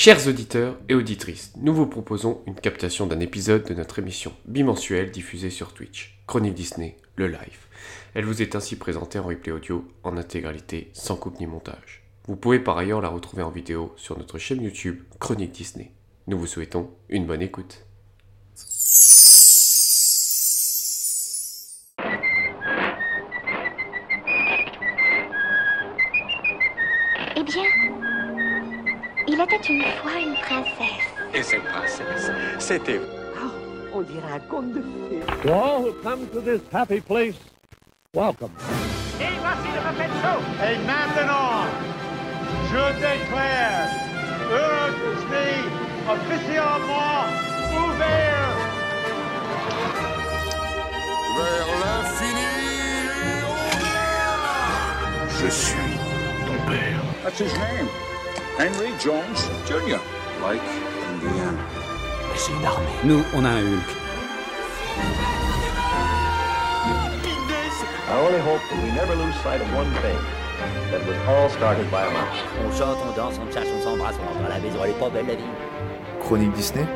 Chers auditeurs et auditrices, nous vous proposons une captation d'un épisode de notre émission bimensuelle diffusée sur Twitch, Chronique Disney, le live. Elle vous est ainsi présentée en replay audio en intégralité, sans coupe ni montage. Vous pouvez par ailleurs la retrouver en vidéo sur notre chaîne YouTube Chronique Disney. Nous vous souhaitons une bonne écoute. Princesse. Et cette princesse, c'était On dirait un conte de fées. To all who come to this happy place, welcome. Et maintenant, je déclare Euro Disney officiellement ouvert. vers l'infini et. Je suis ton père. That's his name. Henry Jones Jr. Like Indiana. C'est une armée. Nous, on a un Hulk. I only hope that we never lose sight of one thing. That was all started by a mouse. On chante, on danse, on cherche, on s'embrasse, on rentre à la maison, elle est pas belle la vie. Chronique Disney,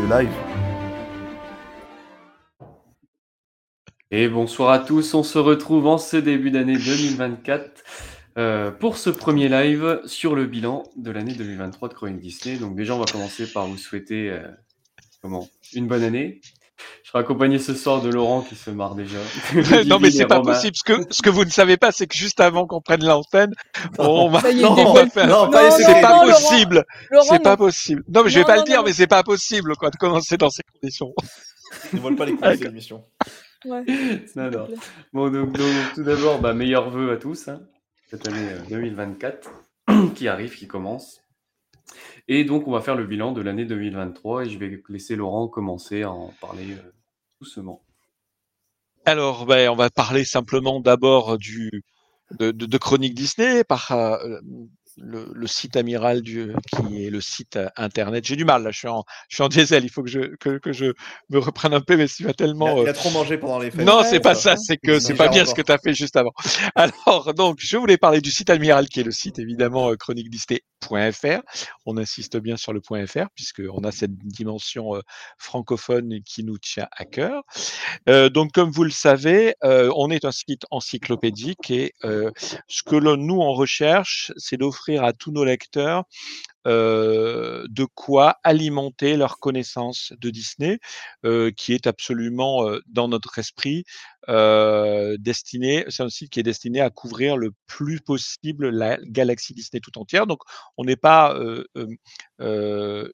le live. Et bonsoir à tous, on se retrouve en ce début d'année 2024 euh, pour ce premier live sur le bilan de l'année 2023 de Chronique Disney. Donc déjà, on va commencer par vous souhaiter euh, comment une bonne année. Je serai accompagné ce soir de Laurent qui se marre déjà. non, mais c'est pas Romain. possible. Ce que, ce que vous ne savez pas, c'est que juste avant qu'on prenne l'antenne, on va. Non, Non, pas les non, C'est pas non, possible. Laurent, C'est pas non. possible. Non, mais je vais Non, pas non, le dire, non, mais c'est pas possible, quoi, de commencer dans ces conditions. Ne vole pas les coulisses de l'émission. Ouais, Non, non. Bon, donc, donc, tout d'abord, bah, meilleurs vœux à tous, hein, cette année euh, 2024 qui arrive, qui commence. Et donc, on va faire le bilan de l'année 2023 et je vais laisser Laurent commencer à en parler euh, doucement. Alors, ben, on va parler simplement d'abord du de Chronique Disney par euh, le, le site amiral du qui est le site euh, internet. J'ai du mal là, je suis en je suis en diesel. Il faut que je que, que je me reprenne un peu, mais tu vas Il a, tellement il euh, a trop mangé pendant les fêtes. Non, c'est pas ça, c'est que C'est pas bien ce que tu as fait juste avant. Alors, donc, je voulais parler du site Amiral qui est le site évidemment euh, chroniquedisney.fr. On insiste bien sur le .fr puisqu'on a cette dimension euh, francophone qui nous tient à cœur. Euh, donc, comme vous le savez, euh, on est un site encyclopédique et euh, ce que nous on recherche, c'est d'offrir à tous nos lecteurs euh, de quoi alimenter leur connaissance de Disney, euh, qui est absolument euh, dans notre esprit destiné. C'est un site qui est destiné à couvrir le plus possible la galaxie Disney tout entière. Donc, on n'est pas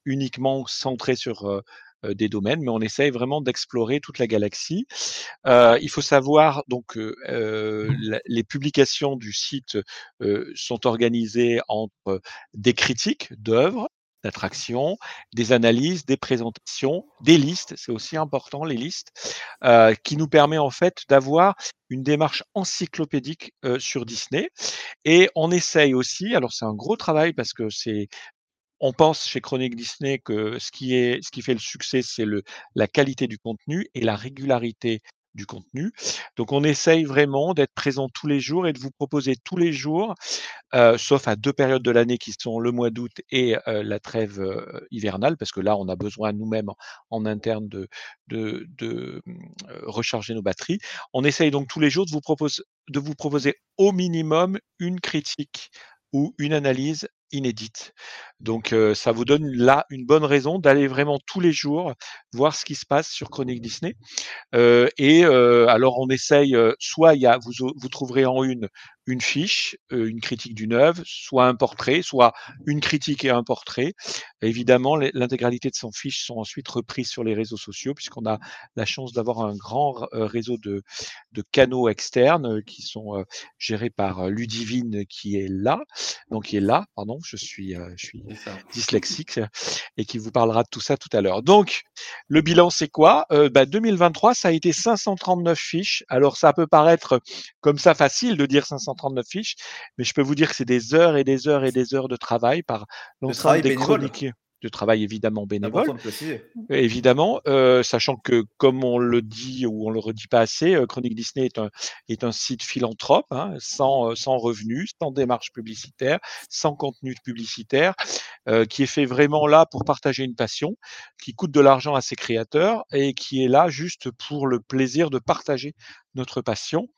uniquement centré sur des domaines, mais on essaye vraiment d'explorer toute la galaxie. Euh, il faut savoir donc euh, euh, la- les publications du site euh, sont organisées entre des critiques d'œuvres, d'attractions, des analyses, des présentations, des listes, c'est aussi important les listes, euh, qui nous permet en fait d'avoir une démarche encyclopédique euh, sur Disney. Et on essaye aussi, alors c'est un gros travail parce que c'est on pense chez Chronique Disney que ce qui, fait le succès, c'est la qualité du contenu et la régularité du contenu. Donc, on essaye vraiment d'être présent tous les jours et de vous proposer tous les jours, euh, sauf à deux périodes de l'année qui sont le mois d'août et euh, la trêve euh, hivernale, parce que là, on a besoin nous-mêmes en, interne de, recharger nos batteries. On essaye donc tous les jours de vous proposer au minimum une critique ou une analyse inédite. Donc ça vous donne là une bonne raison d'aller vraiment tous les jours voir ce qui se passe sur Chronique Disney. Et alors on essaye, soit il y a, vous, vous trouverez en une une fiche, euh, une critique d'une œuvre, soit un portrait, soit une critique et un portrait. Évidemment, l'intégralité de son fiche sont ensuite reprises sur les réseaux sociaux puisqu'on a la chance d'avoir un grand euh, réseau de, de canaux externes euh, qui sont euh, gérés par Ludivine qui est là, donc qui est là, pardon, je suis, euh, je suis dyslexique et qui vous parlera de tout ça tout à l'heure. Donc, le bilan, c'est quoi? Euh, bah, 2023, ça a été 539 fiches. Alors, ça peut paraître comme ça facile de dire 539 fiches, mais je peux vous dire que c'est des heures et des heures et des heures de travail par l'ensemble des chroniqueurs. De travail évidemment bénévole. Évidemment, euh, sachant que, comme on le dit ou on le redit pas assez, euh, Chronique Disney est un, est un site philanthrope, hein, sans, euh, sans revenus, sans démarche publicitaire, sans contenu publicitaire, euh, qui est fait vraiment là pour partager une passion, qui coûte de l'argent à ses créateurs et qui est là juste pour le plaisir de partager notre passion.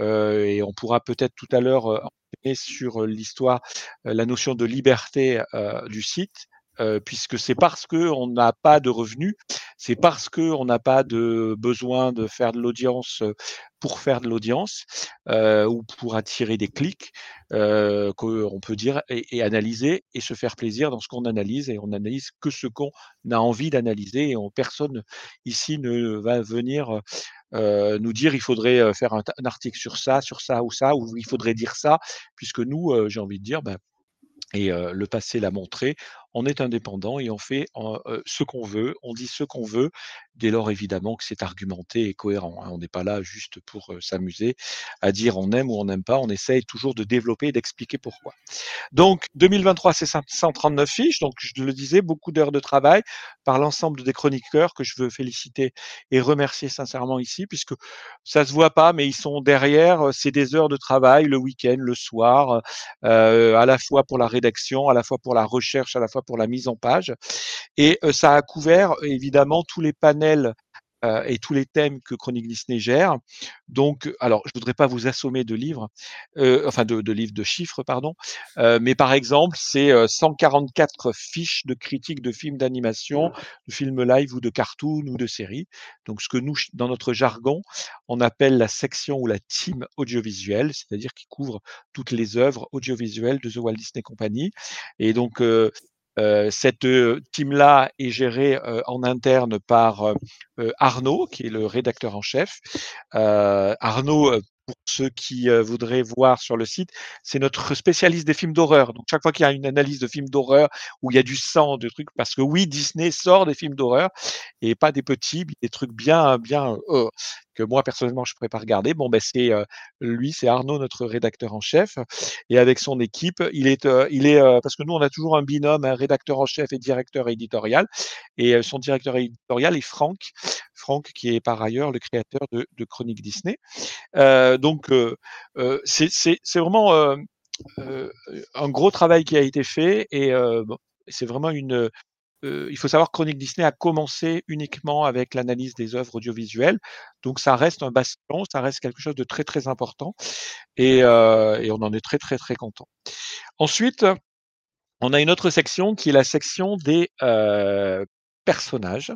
Euh, et on pourra peut-être tout à l'heure euh, sur l'histoire, euh, la notion de liberté du site. Euh, puisque c'est parce que on n'a pas de revenus, c'est parce que on n'a pas de besoin de faire de l'audience euh, pour faire de l'audience euh, ou pour attirer des clics qu'on peut dire et, analyser et se faire plaisir dans ce qu'on analyse et on analyse que ce qu'on a envie d'analyser et on, personne ici ne va venir nous dire il faudrait faire un, article sur ça, sur ça ou ça, ou il faudrait dire ça, puisque nous, j'ai envie de dire, ben, et le passé l'a montré, on est indépendant et on fait euh, ce qu'on veut, on dit ce qu'on veut, dès lors évidemment que c'est argumenté et cohérent. Hein. On n'est pas là juste pour euh, s'amuser à dire on aime ou on n'aime pas, on essaye toujours de développer et d'expliquer pourquoi. Donc 2023, c'est 139 fiches, donc je le disais, beaucoup d'heures de travail par l'ensemble des chroniqueurs que je veux féliciter et remercier sincèrement ici, puisque ça se voit pas, mais ils sont derrière, c'est des heures de travail le week-end, le soir, euh, à la fois pour la rédaction, à la fois pour la recherche, à la fois pour la mise en page. Et euh, ça a couvert évidemment tous les panels euh, et tous les thèmes que Chronique Disney gère. Donc, alors, je voudrais pas vous assommer de livres, euh, enfin de, de, livres de chiffres, pardon, euh, mais par exemple, c'est 144 fiches de critiques de films d'animation, de films live ou de cartoons ou de séries. Donc, ce que nous, dans notre jargon, on appelle la section ou la team audiovisuelle, c'est-à-dire qui couvre toutes les œuvres audiovisuelles de The Walt Disney Company. Et donc, cette euh, team-là est gérée euh, en interne par Arnaud, qui est le rédacteur en chef. Arnaud, pour ceux qui voudraient voir sur le site, c'est notre spécialiste des films d'horreur. Donc chaque fois qu'il y a une analyse de films d'horreur où il y a du sang, de trucs, parce que oui, Disney sort des films d'horreur et pas des petits, des trucs bien, bien euh, que moi personnellement je pourrais pas regarder. Bon ben c'est euh, lui, c'est Arnaud notre rédacteur en chef et avec son équipe, il est euh, il est parce que nous on a toujours un binôme, un rédacteur en chef et directeur éditorial et son directeur éditorial est Franck, Franck qui est par ailleurs le créateur de, de Chronique Disney. donc c'est vraiment un gros travail qui a été fait et bon, c'est vraiment une il faut savoir que Chronique Disney a commencé uniquement avec l'analyse des œuvres audiovisuelles, donc ça reste un bastion, ça reste quelque chose de très très important, et, on en est très très très content. Ensuite, on a une autre section qui est la section des personnages.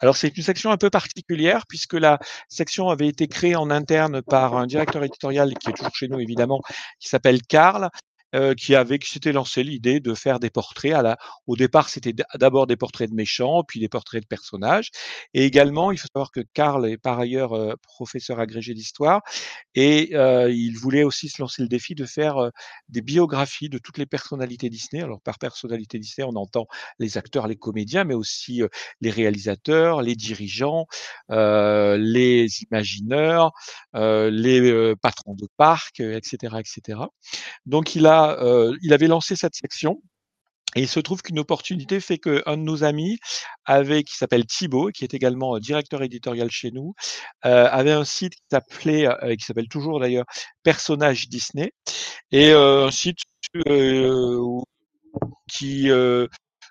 Alors c'est une section un peu particulière puisque la section avait été créée en interne par un directeur éditorial qui est toujours chez nous évidemment, qui s'appelle Karl euh, qui avait qui s'était lancé l'idée de faire des portraits. À la, au départ, c'était d'abord des portraits de méchants, puis des portraits de personnages. Et également, il faut savoir que Karl est par ailleurs euh, professeur agrégé d'histoire et euh, il voulait aussi se lancer le défi de faire des biographies de toutes les personnalités Disney. Alors par personnalité Disney, on entend les acteurs, les comédiens, mais aussi les réalisateurs, les dirigeants, les imagineurs, les patrons de parcs, etc., etc. Donc il a euh, il avait lancé cette section. Et il se trouve qu'une opportunité fait qu'un de nos amis avait, qui s'appelle Thibaut, qui est également directeur éditorial chez nous, euh, avait un site qui s'appelait, euh, qui s'appelle toujours d'ailleurs Personnage Disney, et un site qui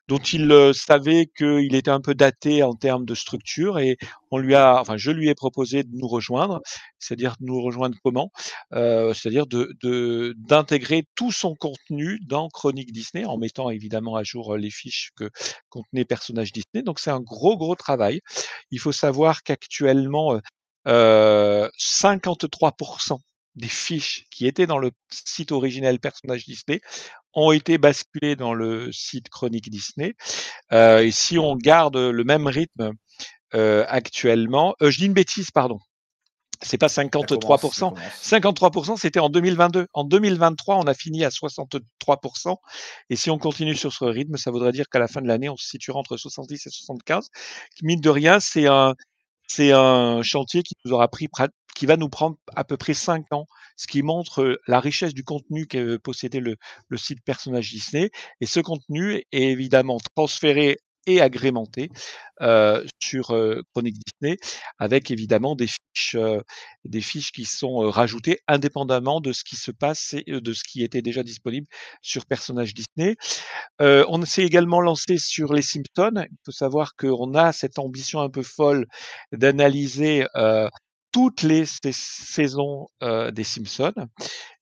dont il euh, savait qu'il était un peu daté en termes de structure et on lui a, enfin, je lui ai proposé de nous rejoindre, c'est-à-dire de nous rejoindre comment? Euh, C'est-à-dire de, d'intégrer tout son contenu dans Chronique Disney en mettant évidemment à jour les fiches que contenait Personnage Disney. Donc c'est un gros gros travail. Il faut savoir qu'actuellement euh, 53% des fiches qui étaient dans le site originel Personnage Disney ont été basculés dans le site Chronique Disney. Euh, et si on garde le même rythme euh, actuellement, euh, je dis une bêtise, pardon. C'est pas 53%. 53%, c'était en 2022. En 2023, on a fini à 63%. Et si on continue sur ce rythme, ça voudrait dire qu'à la fin de l'année, on se situera entre 70 et 75. Mine de rien, c'est un, c'est un chantier qui nous aura pris qui va nous prendre à peu près 5 ans, ce qui montre la richesse du contenu que possédait le, site Personnage Disney. Et ce contenu est évidemment transféré et agrémenté sur euh, Chronique Disney, avec évidemment des fiches, des fiches qui sont rajoutées indépendamment de ce qui se passe et de ce qui était déjà disponible sur Personnage Disney. on s'est également lancé sur les Simpsons. Il faut savoir qu'on a cette ambition un peu folle d'analyser toutes les saisons des Simpsons.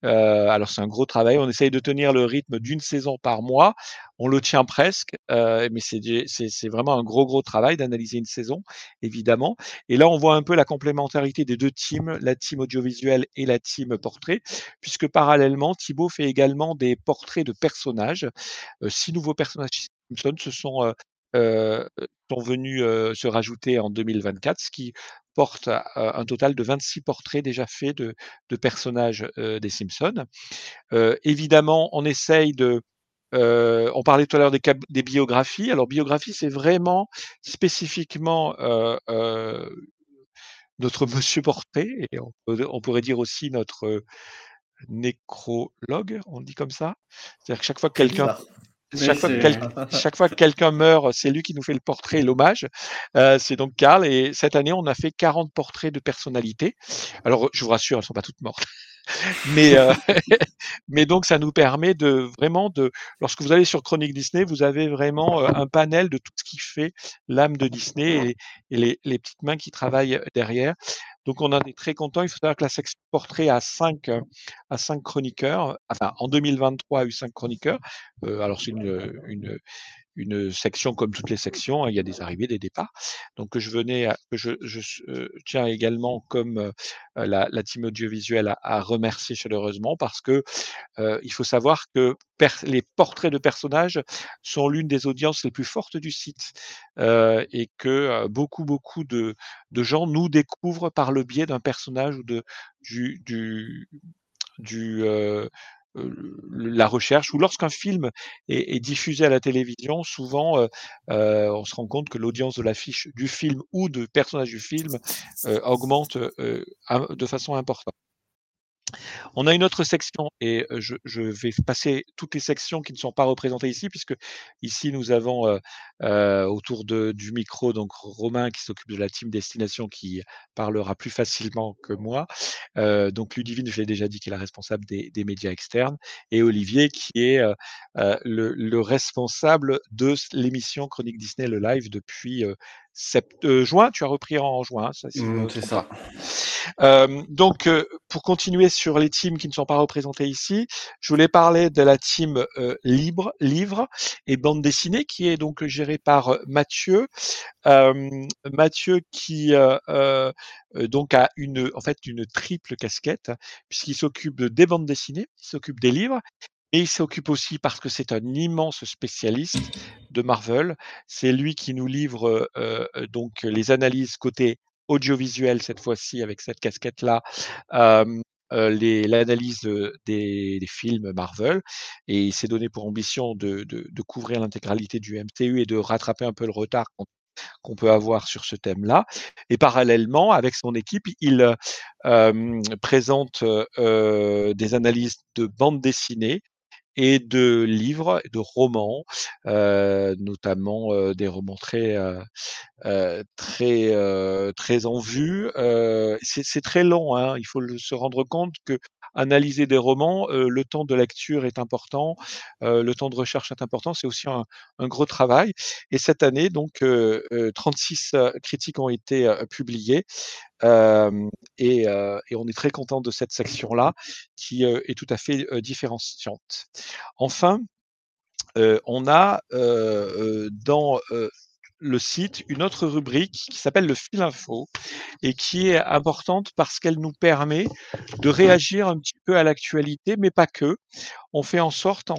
alors c'est un gros travail. On essaye de tenir le rythme d'une saison par mois. On le tient presque, mais c'est vraiment un gros gros travail d'analyser une saison, évidemment. Et là, on voit un peu la complémentarité des deux teams, la team audiovisuelle et la team portrait, puisque parallèlement, Thibaut fait également des portraits de personnages. six nouveaux personnages Simpsons se sont sont venus se rajouter en 2024, ce qui porte un total de 26 portraits déjà faits de, personnages des Simpsons. évidemment, on essaye de... on parlait tout à l'heure des, biographies. Alors, biographie, c'est vraiment spécifiquement notre monsieur portrait, et on, pourrait dire aussi notre nécrologue, on dit comme ça. C'est-à-dire que chaque fois que quelqu'un chaque fois, que quelqu'un meurt, c'est lui qui nous fait le portrait et l'hommage. Euh, c'est donc Karl. Et cette année, on a fait 40 portraits de personnalités. Alors, je vous rassure, elles ne sont pas toutes mortes. mais, euh, mais donc, ça nous permet de vraiment de. Lorsque vous allez sur Chronique Disney, vous avez vraiment euh, un panel de tout ce qui fait l'âme de Disney et, les, les, petites mains qui travaillent derrière. Donc on en est très content. Il faut savoir que la section portrait a cinq, à cinq chroniqueurs. Enfin, en 2023, a eu cinq chroniqueurs. Euh, alors c'est une, une section comme toutes les sections, hein, il y a des arrivées, des départs. Donc je venais, je, euh, tiens également comme euh, la, la, team audiovisuelle à, remercier chaleureusement parce que euh, il faut savoir que les portraits de personnages sont l'une des audiences les plus fortes du site et que beaucoup beaucoup de, gens nous découvrent par le biais d'un personnage ou de du du, la recherche, ou lorsqu'un film est, diffusé à la télévision, souvent on se rend compte que l'audience de l'affiche du film ou de personnage du film augmente de façon importante. On a une autre section et je, vais passer toutes les sections qui ne sont pas représentées ici, puisque ici nous avons autour de, du micro donc Romain qui s'occupe de la team destination qui parlera plus facilement que moi. donc Ludivine, je l'ai déjà dit, qui est la responsable des, médias externes, et Olivier qui est le, responsable de l'émission Chronique Disney le live depuis euh, juin, tu as repris en juin, mmh, c'est ça. donc, pour continuer sur les teams qui ne sont pas représentés ici, je voulais parler de la team libre, livre et bande dessinée qui est donc gérée par Mathieu. Mathieu qui donc a une, en fait, une triple casquette puisqu'il s'occupe des bandes dessinées, il s'occupe des livres et il s'occupe aussi parce que c'est un immense spécialiste de Marvel. C'est lui qui nous livre donc les analyses côté audiovisuel cette fois-ci avec cette casquette-là. l'analyse des, films Marvel et il s'est donné pour ambition de, couvrir l'intégralité du MCU et de rattraper un peu le retard qu'on peut avoir sur ce thème-là. Et parallèlement, avec son équipe, il présente des analyses de bandes dessinées et de livres, de romans, notamment des romans très très très en vue. c'est très long, hein, il faut se rendre compte que analyser des romans, le temps de lecture est important, le temps de recherche est important, c'est aussi un, gros travail. Et cette année, donc, 36 critiques ont été publiées. Et, on est très content de cette section-là qui est tout à fait différenciante. Enfin, on a dans le site une autre rubrique qui s'appelle le fil info et qui est importante parce qu'elle nous permet de réagir un petit peu à l'actualité, mais pas que. On fait en sorte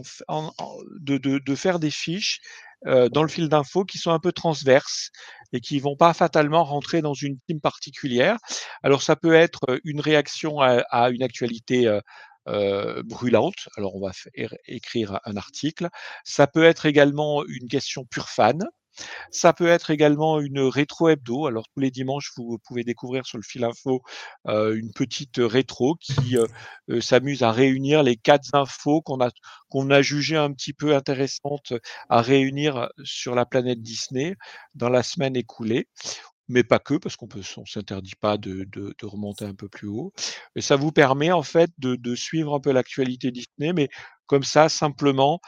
de, faire des fiches dans le fil d'info qui sont un peu transverses et qui vont pas fatalement rentrer dans une team particulière. Alors ça peut être une réaction à, une actualité brûlante. Alors on va écrire un article. Ça peut être également une question pure fan. Ça peut être également une rétro hebdo. Alors tous les dimanches, vous pouvez découvrir sur le fil info une petite rétro qui s'amuse à réunir les quatre infos qu'on a qu'on a jugées un petit peu intéressantes à réunir sur la planète Disney dans la semaine écoulée mais pas que, parce qu'on on s'interdit pas de, remonter un peu plus haut. Ça vous permet en fait de suivre un peu l'actualité Disney, mais comme ça, simplement.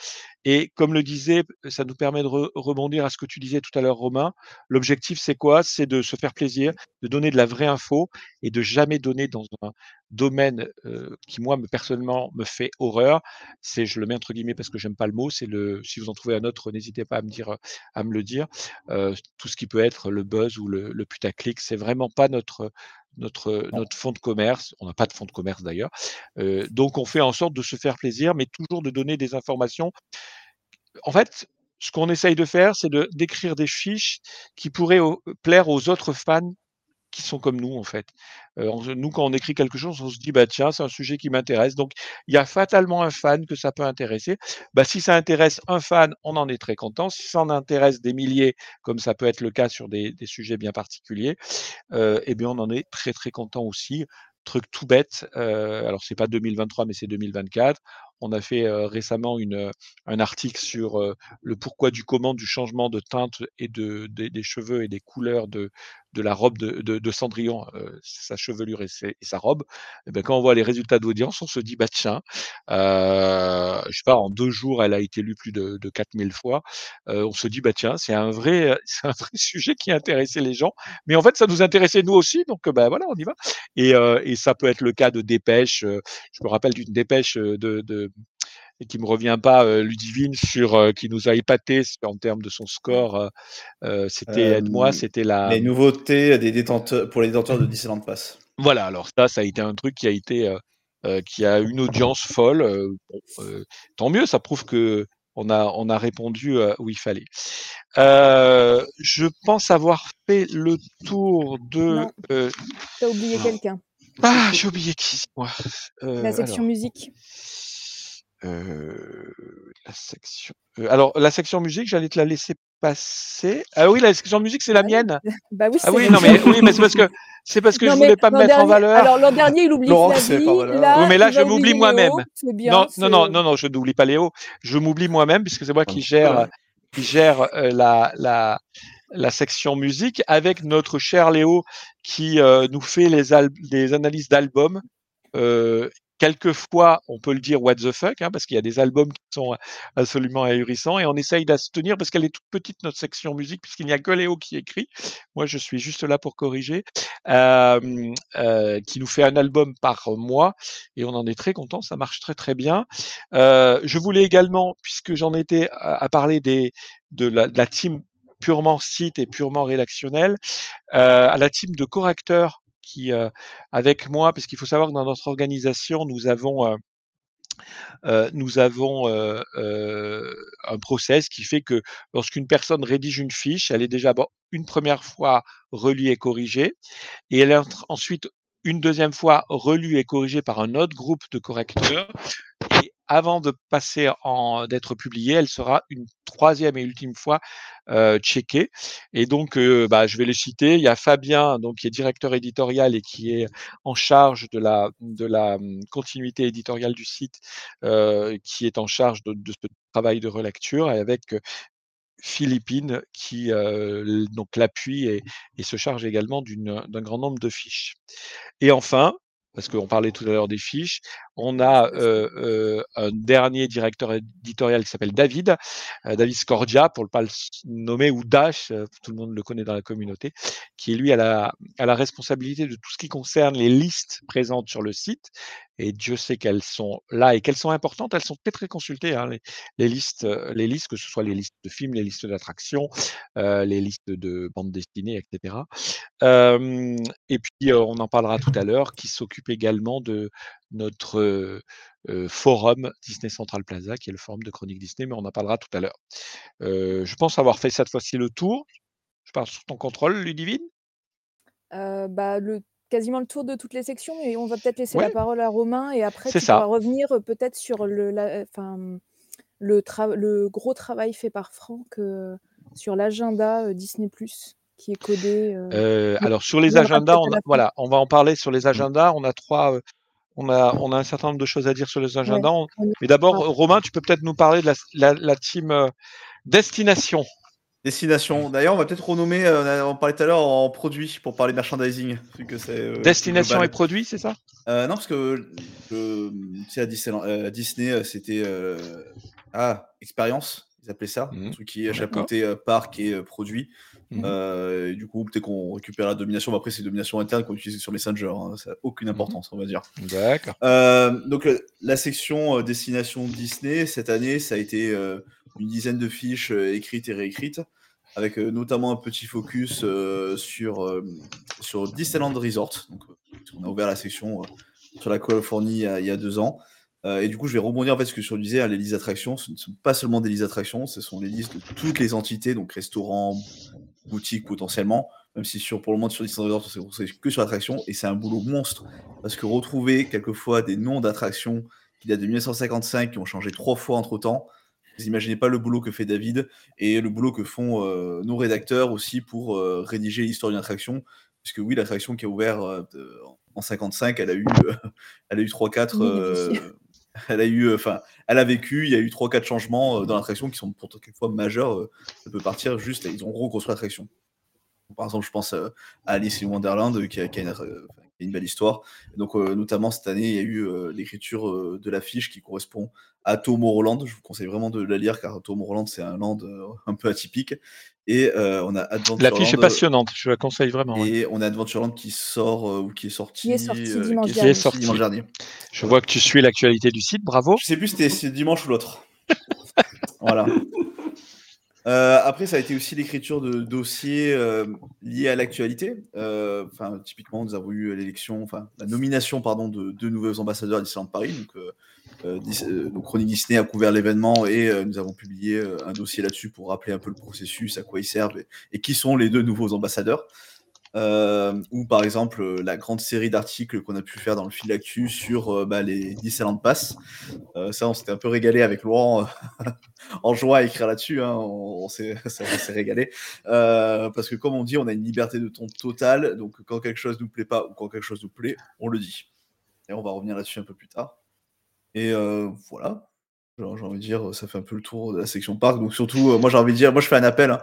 Et comme le disait, ça nous permet de rebondir à ce que tu disais tout à l'heure, Romain. L'objectif, c'est quoi? C'est de se faire plaisir, de donner de la vraie info et de jamais donner dans un domaine euh, qui, moi, me, personnellement, me fait horreur. C'est, je le mets entre guillemets parce que j'aime pas le mot, c'est le, si vous en trouvez un autre, n'hésitez pas à me dire, à me le dire. Euh, tout ce qui peut être le buzz ou le, le putaclic, c'est vraiment pas notre, notre, notre fonds de commerce. On n'a pas de fonds de commerce d'ailleurs. Euh, donc, on fait en sorte de se faire plaisir, mais toujours de donner des informations. En fait, ce qu'on essaye de faire, c'est de d'écrire des fiches qui pourraient plaire aux autres fans qui sont comme nous en fait. Nous, quand on écrit quelque chose, on se dit bah tiens, c'est un sujet qui m'intéresse. Donc il y a fatalement un fan que ça peut intéresser. Bah si ça intéresse un fan, on en est très content. Si ça en intéresse des milliers, comme ça peut être le cas sur des, des sujets bien particuliers, eh bien on en est très très content aussi. Truc tout bête. Euh, alors c'est pas 2023, mais c'est 2024. On a fait récemment un article sur le pourquoi du comment du changement de teinte et de, des cheveux et des couleurs de, la robe de, de, Cendrillon, sa chevelure et, sa robe. Et ben, quand on voit les résultats d'audience, on se dit bah tiens, je sais pas, en deux jours, elle a été lue plus de, de 4000 fois. on se dit bah tiens, c'est un vrai, un sujet qui intéressait les gens. Mais en fait, ça nous intéressait nous aussi, donc bah voilà, on y va. Et, et ça peut être le cas de dépêches. je me rappelle d'une dépêche de et qui me revient pas euh, Ludivine sur euh, qui nous a épaté en termes de son score. Euh, c'était aide-moi, c'était la les nouveautés des détenteurs pour les détenteurs de Disneyland Pass. Voilà, alors ça, ça a été un truc qui a été qui a une audience folle. tant mieux, ça prouve que on a, on a répondu où il fallait. je pense avoir fait le tour de. Euh, T'as oublié quelqu'un. Ah, j'ai oublié qui, moi. La section musique. Euh, la section. Euh, alors, la section musique, j'allais te la laisser passer. Ah oui, la section musique, c'est la mienne. Bah oui, ah oui, non, mais, oui, mais c'est parce que, c'est parce que je voulais pas me mettre en valeur. Alors, l'an dernier, il oublie Laurent, Flavie, là, oui, mais là, je m'oublie moi-même. Non, non, non, non, non, je n'oublie pas Léo. Je m'oublie moi-même puisque c'est moi qui gère, qui gère euh, la, la, la section musique avec notre cher Léo qui euh, nous fait les, les analyses d'albums euh, Quelquefois, on peut le dire what the fuck, hein, parce qu'il y a des albums qui sont absolument ahurissants, et on essaye de se tenir parce qu'elle est toute petite notre section musique, puisqu'il n'y a que Léo qui écrit. Moi, je suis juste là pour corriger, euh, euh, qui nous fait un album par mois, et on en est très content. Ça marche très très bien. Euh, je voulais également, puisque j'en étais à, parler des, de la, de la team purement site et purement rédactionnel, à la team de correcteurs qui, euh, avec moi, parce qu'il faut savoir que dans notre organisation, nous avons euh, euh, nous avons un process qui fait que lorsqu'une personne rédige une fiche, elle est déjà une première fois relue et corrigée, et elle est ensuite une deuxième fois relue et corrigée par un autre groupe de correcteurs. Et avant de passer en d'être publiée, elle sera une troisième et ultime fois euh, checkée. Et donc, euh, bah, je vais les citer. Il y a Fabien, donc qui est directeur éditorial et qui est en charge de la de la hum, continuité éditoriale du site, euh, qui est en charge de, ce travail de relecture, et avec Philippines qui donc l'appuie et, et, se charge également d'un grand nombre de fiches. Et enfin, parce qu'on parlait tout à l'heure des fiches. On a euh, euh, un dernier directeur éditorial qui s'appelle David, euh, David Scordia, pour ne pas le nommer, ou Dash, tout le monde le connaît dans la communauté, qui lui a la, a la responsabilité de tout ce qui concerne les listes présentes sur le site. Et Dieu sait qu'elles sont là et qu'elles sont importantes. Elles sont très très consultées, hein, les, listes, les listes, que ce soit les listes de films, les listes d'attractions, les listes de bandes destinées, etc. et puis on en parlera tout à l'heure, qui s'occupe également de notre forum Disney Central Plaza, qui est le forum de Chronique Disney, mais on en parlera tout à l'heure. je pense avoir fait cette fois-ci le tour. Je parle sur ton contrôle, Ludivine bah, le, quasiment le tour de toutes les sections et on va peut-être laisser la parole à Romain et après tu vas revenir peut-être sur le, le, le gros travail fait par Franck sur l'agenda Disney Plus qui est codé. alors sur les agendas, on voilà, on va en parler sur les agendas. On a trois, on a, on a un certain nombre de choses à dire sur les agendas. Mais d'abord, Romain, tu peux peut-être nous parler de la, la, team Destination. Destination. D'ailleurs, on va peut-être renommer, euh, on parlait tout à l'heure en produit pour parler merchandising. que euh, Destination et produit, c'est ça? Euh, Non, parce que à Disney, Disney c'était ah, expérience, ils appelaient ça, un mmh. truc qui est chapeauté parc et produit. Mmh. du coup, peut-être qu'on récupère la domination. Mais après, c'est domination interne qu'on utilise sur Messenger. Hein. Ça n'a aucune mmh. importance, on va dire. D'accord. donc, la section destination Disney, cette année, ça a été une dizaine de fiches euh, écrites et réécrites, avec euh, notamment un petit focus euh, sur, sur Disneyland Resort. Donc, on a ouvert la section sur la Californie il y a, deux ans. Et du coup, je vais rebondir en fait ce que je disais, hein, les listes d'attractions, ce ne sont pas seulement des listes d'attractions, ce sont les listes de toutes les entités, donc restaurants, boutiques potentiellement, même si sur, pour le moment sur Disneyland Resort, on s'est que sur l'attraction, et c'est un boulot monstre, parce que retrouver quelquefois des noms d'attractions qui datent de 1955, qui ont changé trois fois entre temps, vous imaginez pas le boulot que fait David et le boulot que font euh, nos rédacteurs aussi pour euh, rédiger l'histoire d'une attraction. Puisque oui, l'attraction qui a ouvert euh, en 55, elle a eu, elle a eu 3-4. Elle a eu, enfin, elle a vécu, il y a eu 3-4 changements dans l'attraction qui sont pourtant quelquefois majeurs. ça peut partir juste, ils ont reconstruit l'attraction. Par exemple, je pense à Alice in Wonderland qui a, qui a une, une belle histoire. Donc, euh, notamment cette année, il y a eu euh, l'écriture euh, de l'affiche qui correspond à Tomorrowland. Je vous conseille vraiment de la lire car Tomorrowland, c'est un land un peu atypique. Et on a Adventureland. L'affiche est passionnante, je la conseille vraiment. Et on a Adventureland qui sort ou qui est sorti, qui est sorti dimanche, dernier. Je vois que tu suis l'actualité du site, bravo. Je sais plus si c'était dimanche ou l'autre. voilà. Euh, après, ça a été aussi l'écriture de dossiers euh, liés à l'actualité. Euh, enfin, typiquement, nous avons eu l'élection, enfin la nomination, pardon, de deux nouveaux ambassadeurs à Disneyland Paris. Donc, donc Chronique Disney a couvert l'événement et nous avons publié un dossier là-dessus pour rappeler un peu le processus, à quoi ils servent et qui sont les deux nouveaux ambassadeurs. Euh, ou par exemple euh, la grande série d'articles qu'on a pu faire dans le fil d'actu sur euh, bah, les Disneyland Pass. ça, on s'était un peu régalé avec Laurent en joie à écrire là-dessus. Hein, on, s'est régalé. parce que comme on dit, on a une liberté de ton totale. Donc quand quelque chose nous plaît pas ou quand quelque chose nous plaît, on le dit. Et on va revenir là-dessus un peu plus tard. Et voilà. J'ai envie de dire, ça fait un peu le tour de la section parc. Donc surtout, moi j'ai envie de dire, moi je fais un appel. Hein.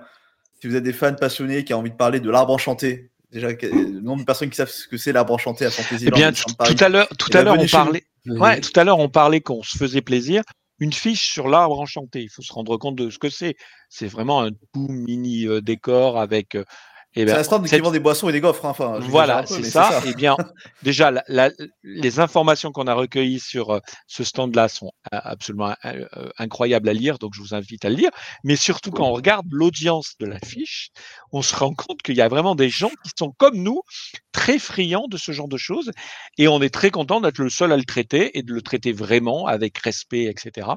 Si vous êtes des fans passionnés qui ont envie de parler de l'arbre enchanté, Déjà, le nombre de personnes qui savent ce que c'est l'arbre enchanté à Fantasyland. Eh bien, tout à l'heure, tout à l'heure, on parlait. Ouais, tout à l'heure, on parlait qu'on se faisait plaisir. Une fiche sur l'arbre enchanté. Il faut se rendre compte de ce que c'est. C'est vraiment un tout mini euh, décor avec euh, eh ben, c'est un stand qui vend des boissons et des gaufres. Hein, enfin, voilà, c'est ça. Eh bien, déjà, les informations qu'on a recueillies sur euh, ce stand-là sont absolument euh, incroyables à lire, donc je vous invite à le lire. Mais surtout, quand on regarde l'audience de l'affiche, on se rend compte qu'il y a vraiment des gens qui sont comme nous, très friands de ce genre de choses, et on est très content d'être le seul à le traiter et de le traiter vraiment avec respect, etc.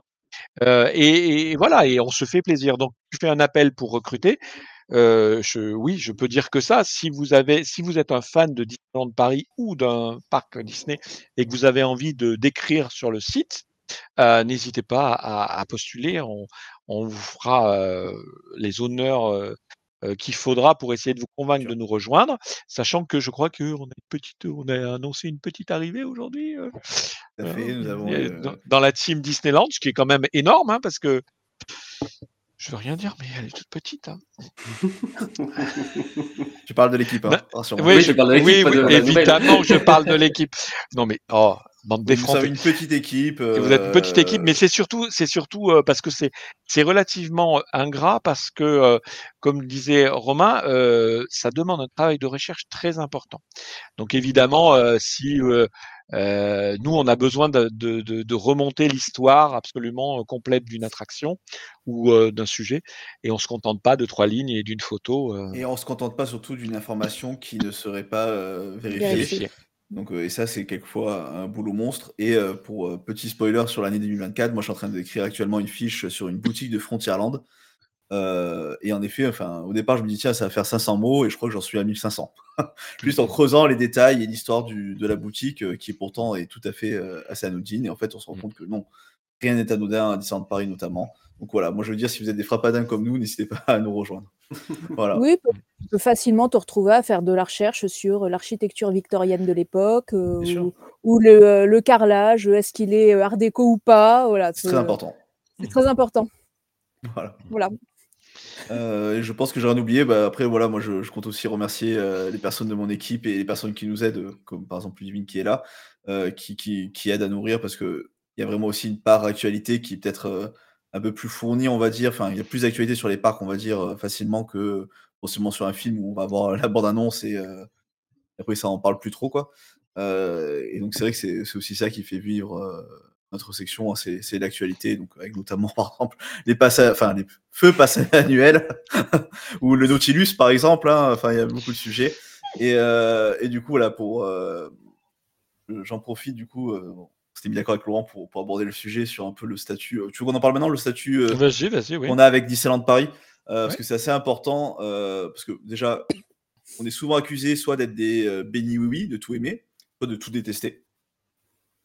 Euh, et, et, voilà, et on se fait plaisir. Donc, je fais un appel pour recruter je, oui, je peux dire que ça. Si vous avez, si vous êtes un fan de Disneyland Paris ou d'un parc Disney et que vous avez envie de d'écrire sur le site, n'hésitez pas à, postuler. On, on, vous fera les honneurs qu'il faudra pour essayer de vous convaincre de nous rejoindre, sachant que je crois qu'on a une petite, on a annoncé une petite arrivée aujourd'hui dans, la team Disneyland, ce qui est quand même énorme, hein, parce que je veux rien dire, mais elle est toute petite. Hein. tu parles de l'équipe, hein, oui, je parle de l'équipe. Oui, évidemment, je parle de l'équipe. Non, mais oh, bande Vous avez une petite équipe. Vous êtes une petite équipe, euh, mais c'est surtout, c'est surtout euh, parce que c'est, c'est relativement ingrat parce que, euh, comme disait Romain, ça demande un travail de recherche très important. Donc évidemment, si euh, nous, on a besoin de, de, de, remonter l'histoire absolument euh, complète d'une attraction ou euh, d'un sujet, et on se contente pas de trois lignes et d'une photo. Euh... Et on se contente pas surtout d'une information qui ne serait pas euh, vérifiée. Donc, et ça, c'est quelquefois un boulot monstre. Et pour petit spoiler sur l'année 2024, moi, je suis en train d'écrire actuellement une fiche sur une boutique de Frontierland euh, et en effet, enfin, au départ, je me dis, tiens, ça va faire 500 mots, et je crois que j'en suis à 1500. Juste en creusant les détails et l'histoire de la boutique, euh, qui pourtant est tout à fait euh, assez anodine. Et en fait, on se rend mmh. compte que non, rien n'est anodin à Disneyland Paris notamment. Donc voilà, moi je veux dire, si vous êtes des frappadins comme nous, n'hésitez pas à nous rejoindre. voilà. Oui, tu peux facilement te retrouver à faire de la recherche sur l'architecture victorienne de l'époque euh, ou, le, le, carrelage, est-ce qu'il est art déco ou pas. Voilà, c'est très important. C'est très important. Voilà. voilà. Euh, je pense que j'ai rien oublié. Bah, après, voilà, moi, je, compte aussi remercier euh, les personnes de mon équipe et les personnes qui nous aident, comme par exemple Ludivine qui est là, euh, qui, qui, qui, aide à nourrir parce qu'il y a vraiment aussi une part actualité qui est peut-être un peu plus fournie, on va dire. Enfin, il y a plus d'actualité sur les parcs, on va dire, facilement que forcément sur un film où on va avoir la bande-annonce et après, ça en parle plus trop, quoi. et donc, c'est vrai que c'est aussi ça qui fait vivre notre section, hein, c'est l'actualité, donc avec notamment par exemple les passages, enfin les feux passages annuels ou le Nautilus par exemple. Hein, enfin, il y a beaucoup de sujets. Et, euh, et du coup, pour euh, j'en profite du coup. Euh, mis d'accord avec Laurent pour, pour, aborder le sujet sur un peu le statut. Tu veux qu'on en parle maintenant, le statut qu'on a avec Disneyland Paris? Parce que c'est assez important. parce que déjà, on est souvent accusé soit d'être des bénis oui-oui, de tout aimer, soit de tout détester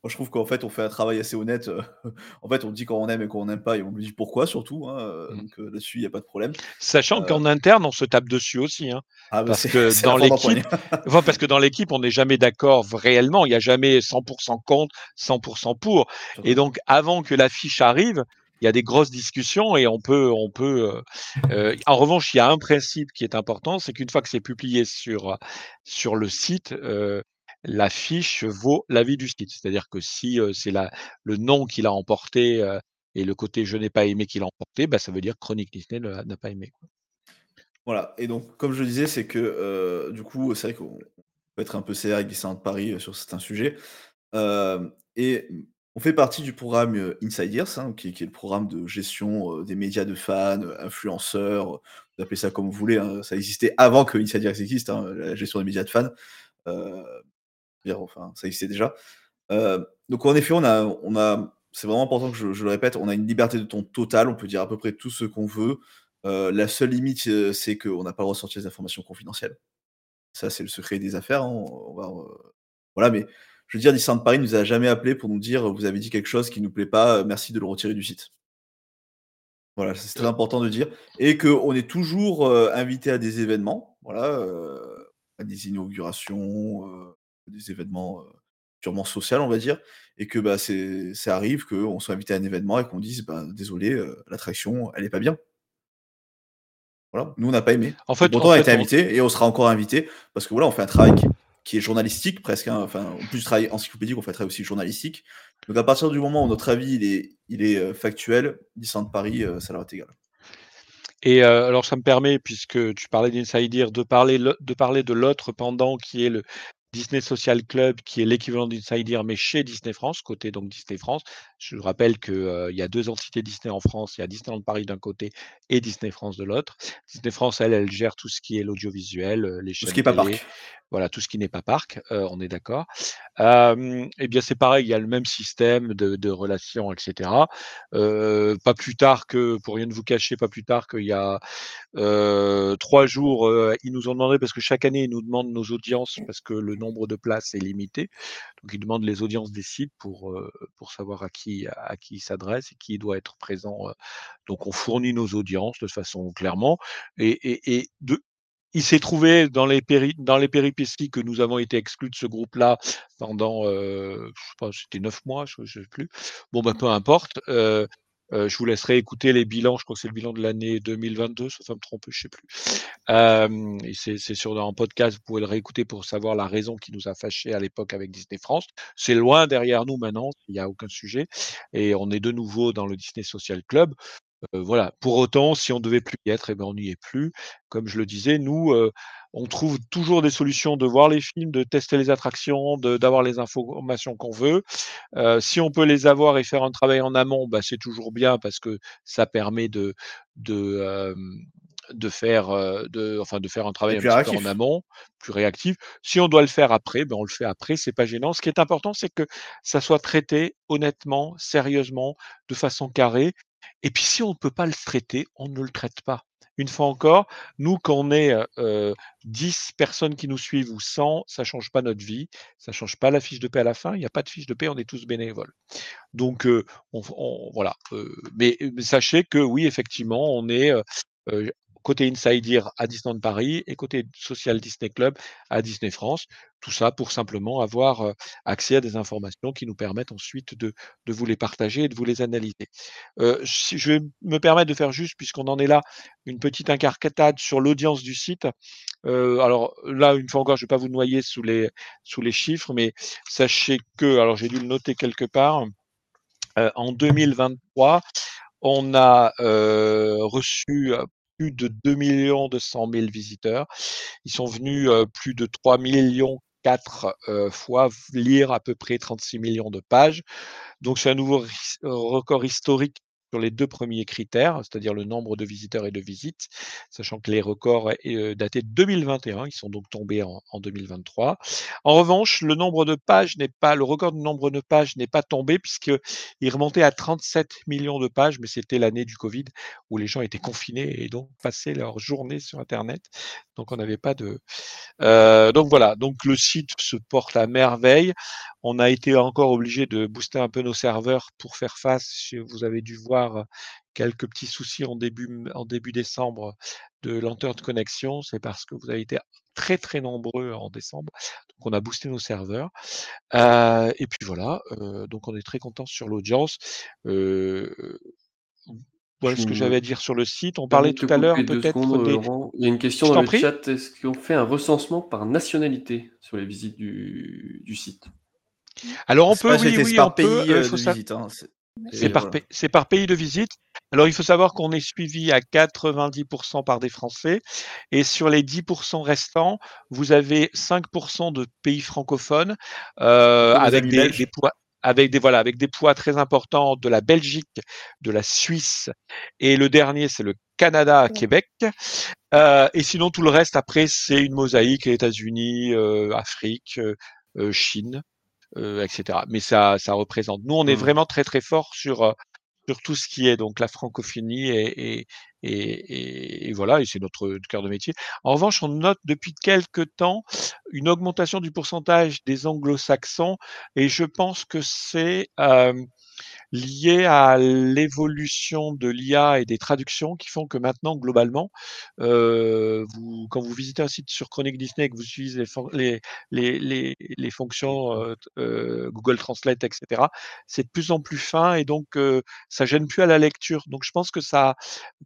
je trouve qu'en fait, on fait un travail assez honnête. Euh, en fait, on dit quand on aime et quand on n'aime pas, et on lui dit pourquoi surtout. Hein, euh, mmh. Donc euh, là-dessus, il n'y a pas de problème. Sachant qu'en interne, on se tape dessus aussi. Hein, ah, bah, parce, que dans l'équipe, parce que dans l'équipe, on n'est jamais d'accord réellement. Il n'y a jamais 100% contre, 100% pour. Et donc, avant que l'affiche arrive, il y a des grosses discussions et on peut, on peut. en revanche, il y a un principe qui est important, c'est qu'une fois que c'est publié sur sur le site, la fiche vaut l'avis du site. C'est-à-dire que si c'est le nom qu'il a emporté et le côté je n'ai pas aimé qu'il a emporté, bah, ça veut dire que Chronique Disney n'a pas aimé. Voilà, et donc comme je disais, c'est que du coup, c'est vrai qu'on peut être un peu sévère avec Disneyland Paris sur certains sujets. et on fait partie du programme Insiders, hein, qui, est le programme de gestion des médias de fans, influenceurs, vous appelez ça comme vous voulez, hein. ça existait avant que Insiders existe, hein, la gestion des médias de fans enfin, ça existait déjà. Euh, donc en effet, on a, on a, c'est vraiment important que je, le répète, on a une liberté de ton totale, on peut dire à peu près tout ce qu'on veut. Euh, la seule limite, euh, c'est qu'on n'a pas le droit de sortir des informations confidentielles. Ça, c'est le secret des affaires. Hein, voilà, mais je veux dire, Disneyland Paris nous a jamais appelé pour nous dire vous avez dit quelque chose qui nous plaît pas, merci de le retirer du site. Voilà, c'est très important de dire. Et qu'on est toujours invité à des événements, voilà, à des inaugurations, des événements purement sociaux, on va dire, et que bah, ça arrive qu'on soit invité à un événement et qu'on dise bah, désolé, l'attraction, elle est pas bien. Voilà, nous on n'a pas aimé. En fait, Pourtant, on a été invité et on sera encore invité parce que voilà, on fait un travail qui, est journalistique presque. Hein, enfin, en plus du travail encyclopédique, on fait un travail aussi journalistique. Donc à partir du moment où notre avis il est, il est factuel, Disneyland Paris, ça leur est égal. Et alors ça me permet, puisque tu parlais d'Insider, de parler, de parler de l'autre pendant qui est le Disney Social Club, qui est l'équivalent d'Insider, mais chez Disney France, côté donc Disney France. Je rappelle qu'il euh, y a deux entités Disney en France. Il y a Disneyland Paris d'un côté et Disney France de l'autre. Disney France, elle, elle gère tout ce qui est l'audiovisuel, euh, les chaînes. Tout ce qui n'est pas parc. Voilà, tout ce qui n'est pas parc, euh, on est d'accord. eh bien, c'est pareil, il y a le même système de, de relations, etc. pas plus tard que, pour rien de vous cacher, pas plus tard qu'il y a trois jours, ils nous ont demandé, parce que chaque année, ils nous demandent nos audiences, parce que le nombre de places est limité. Donc, ils demandent les audiences des sites pour, pour savoir à qui, à qui ils s'adressent et qui doit être présent. Donc, on fournit nos audiences de façon clairement. Et, et, et de, il s'est trouvé dans les, péri dans les péripéties que nous avons été exclus de ce groupe-là pendant, euh, je sais pas, c'était neuf mois, je ne sais plus. Bon, ben, peu importe. Euh, euh, je vous laisserai écouter les bilans. Je crois que c'est le bilan de l'année 2022, sauf me trompe, je sais plus. Euh, et c'est sur un podcast, vous pouvez le réécouter pour savoir la raison qui nous a fâchés à l'époque avec Disney France. C'est loin derrière nous maintenant, il n'y a aucun sujet. Et on est de nouveau dans le Disney Social Club. Euh, voilà. Pour autant, si on devait plus y être, eh ben, on n'y est plus. Comme je le disais, nous, on trouve toujours des solutions de voir les films, de tester les attractions, d'avoir les informations qu'on veut. si on peut les avoir et faire un travail en amont, bah, c'est toujours bien parce que ça permet de, de, de faire, de, enfin, de faire un travail un petit peu en amont, plus réactif. Si on doit le faire après, ben on le fait après, c'est pas gênant. Ce qui est important, c'est que ça soit traité honnêtement, sérieusement, de façon carrée. Et puis si on ne peut pas le traiter, on ne le traite pas. une fois encore, nous, quand on est euh, 10 personnes qui nous suivent ou 100, ça change pas notre vie, ça change pas la fiche de paie à la fin. Il n'y a pas de fiche de paie, on est tous bénévoles. Donc, on, on- voilà. mais, sachez que oui, effectivement, on est côté Insider à Disneyland Paris et côté Social Disney Club à Disney France. Tout ça pour simplement avoir accès à des informations qui nous permettent ensuite de, vous les partager et de vous les analyser. Je vais me permettre de faire juste, puisqu'on en est là, une petite incarcatade sur l'audience du site. Alors là, une fois encore, je ne vais pas vous noyer sous les, sous les chiffres, mais sachez que, alors j'ai dû le noter quelque part, en 2023, on a reçu plus de 2 millions 200 000 visiteurs. Ils sont venus euh, plus de 3 millions 4 euh, fois lire à peu près 36 millions de pages. Donc c'est un nouveau ris- record historique sur les deux premiers critères, c'est-à-dire le nombre de visiteurs et de visites, sachant que les records euh, dataient de 2021, ils sont donc tombés en, en 2023. En revanche, le nombre de pages n'est pas, le record du nombre de pages n'est pas tombé puisqu'il remontait à 37 millions de pages, mais c'était l'année du Covid où les gens étaient confinés et donc passaient leur journée sur Internet. Donc on n'avait pas de. Euh, donc voilà, donc le site se porte à merveille. On a été encore obligé de booster un peu nos serveurs pour faire face. Vous avez dû voir quelques petits soucis en début, en début décembre de lenteur de connexion. C'est parce que vous avez été très très nombreux en décembre. Donc on a boosté nos serveurs. Euh, et puis voilà, euh, donc on est très content sur l'audience. Euh, voilà Je ce que j'avais à dire sur le site. On parlait tout à l'heure peut-être des. Il y a une question dans le prie. chat. Est-ce qu'on fait un recensement par nationalité sur les visites du, du site? Alors on peut, oui, oui, par on peut. pays euh, faut de visite. hein, c'est- par, voilà. pa- c'est par pays de visite. Alors, il faut savoir qu'on est suivi à 90% par des Français. Et sur les 10% restants, vous avez 5% de pays francophones euh, avec des, poids. Avec des, voilà, avec des poids très importants de la Belgique, de la Suisse, et le dernier, c'est le Canada Québec. Euh, et sinon, tout le reste, après, c'est une mosaïque, les États-Unis, euh, Afrique, euh, Chine, euh, etc. Mais ça, ça représente. Nous, on est Hmm. vraiment très très fort sur euh, sur tout ce qui est donc la francophonie et et, et, voilà, et c'est notre cœur de métier. En revanche, on note depuis quelque temps une augmentation du pourcentage des anglo-saxons et je pense que c'est euh, lié à l'évolution de l'IA et des traductions qui font que maintenant, globalement, euh, vous, quand vous visitez un site sur Chronique Disney et que vous utilisez les, les, les, les, fonctions euh, euh, Google Translate, etc., c'est de plus en plus fin et donc euh, ça gêne plus à la lecture. Donc je pense que ça a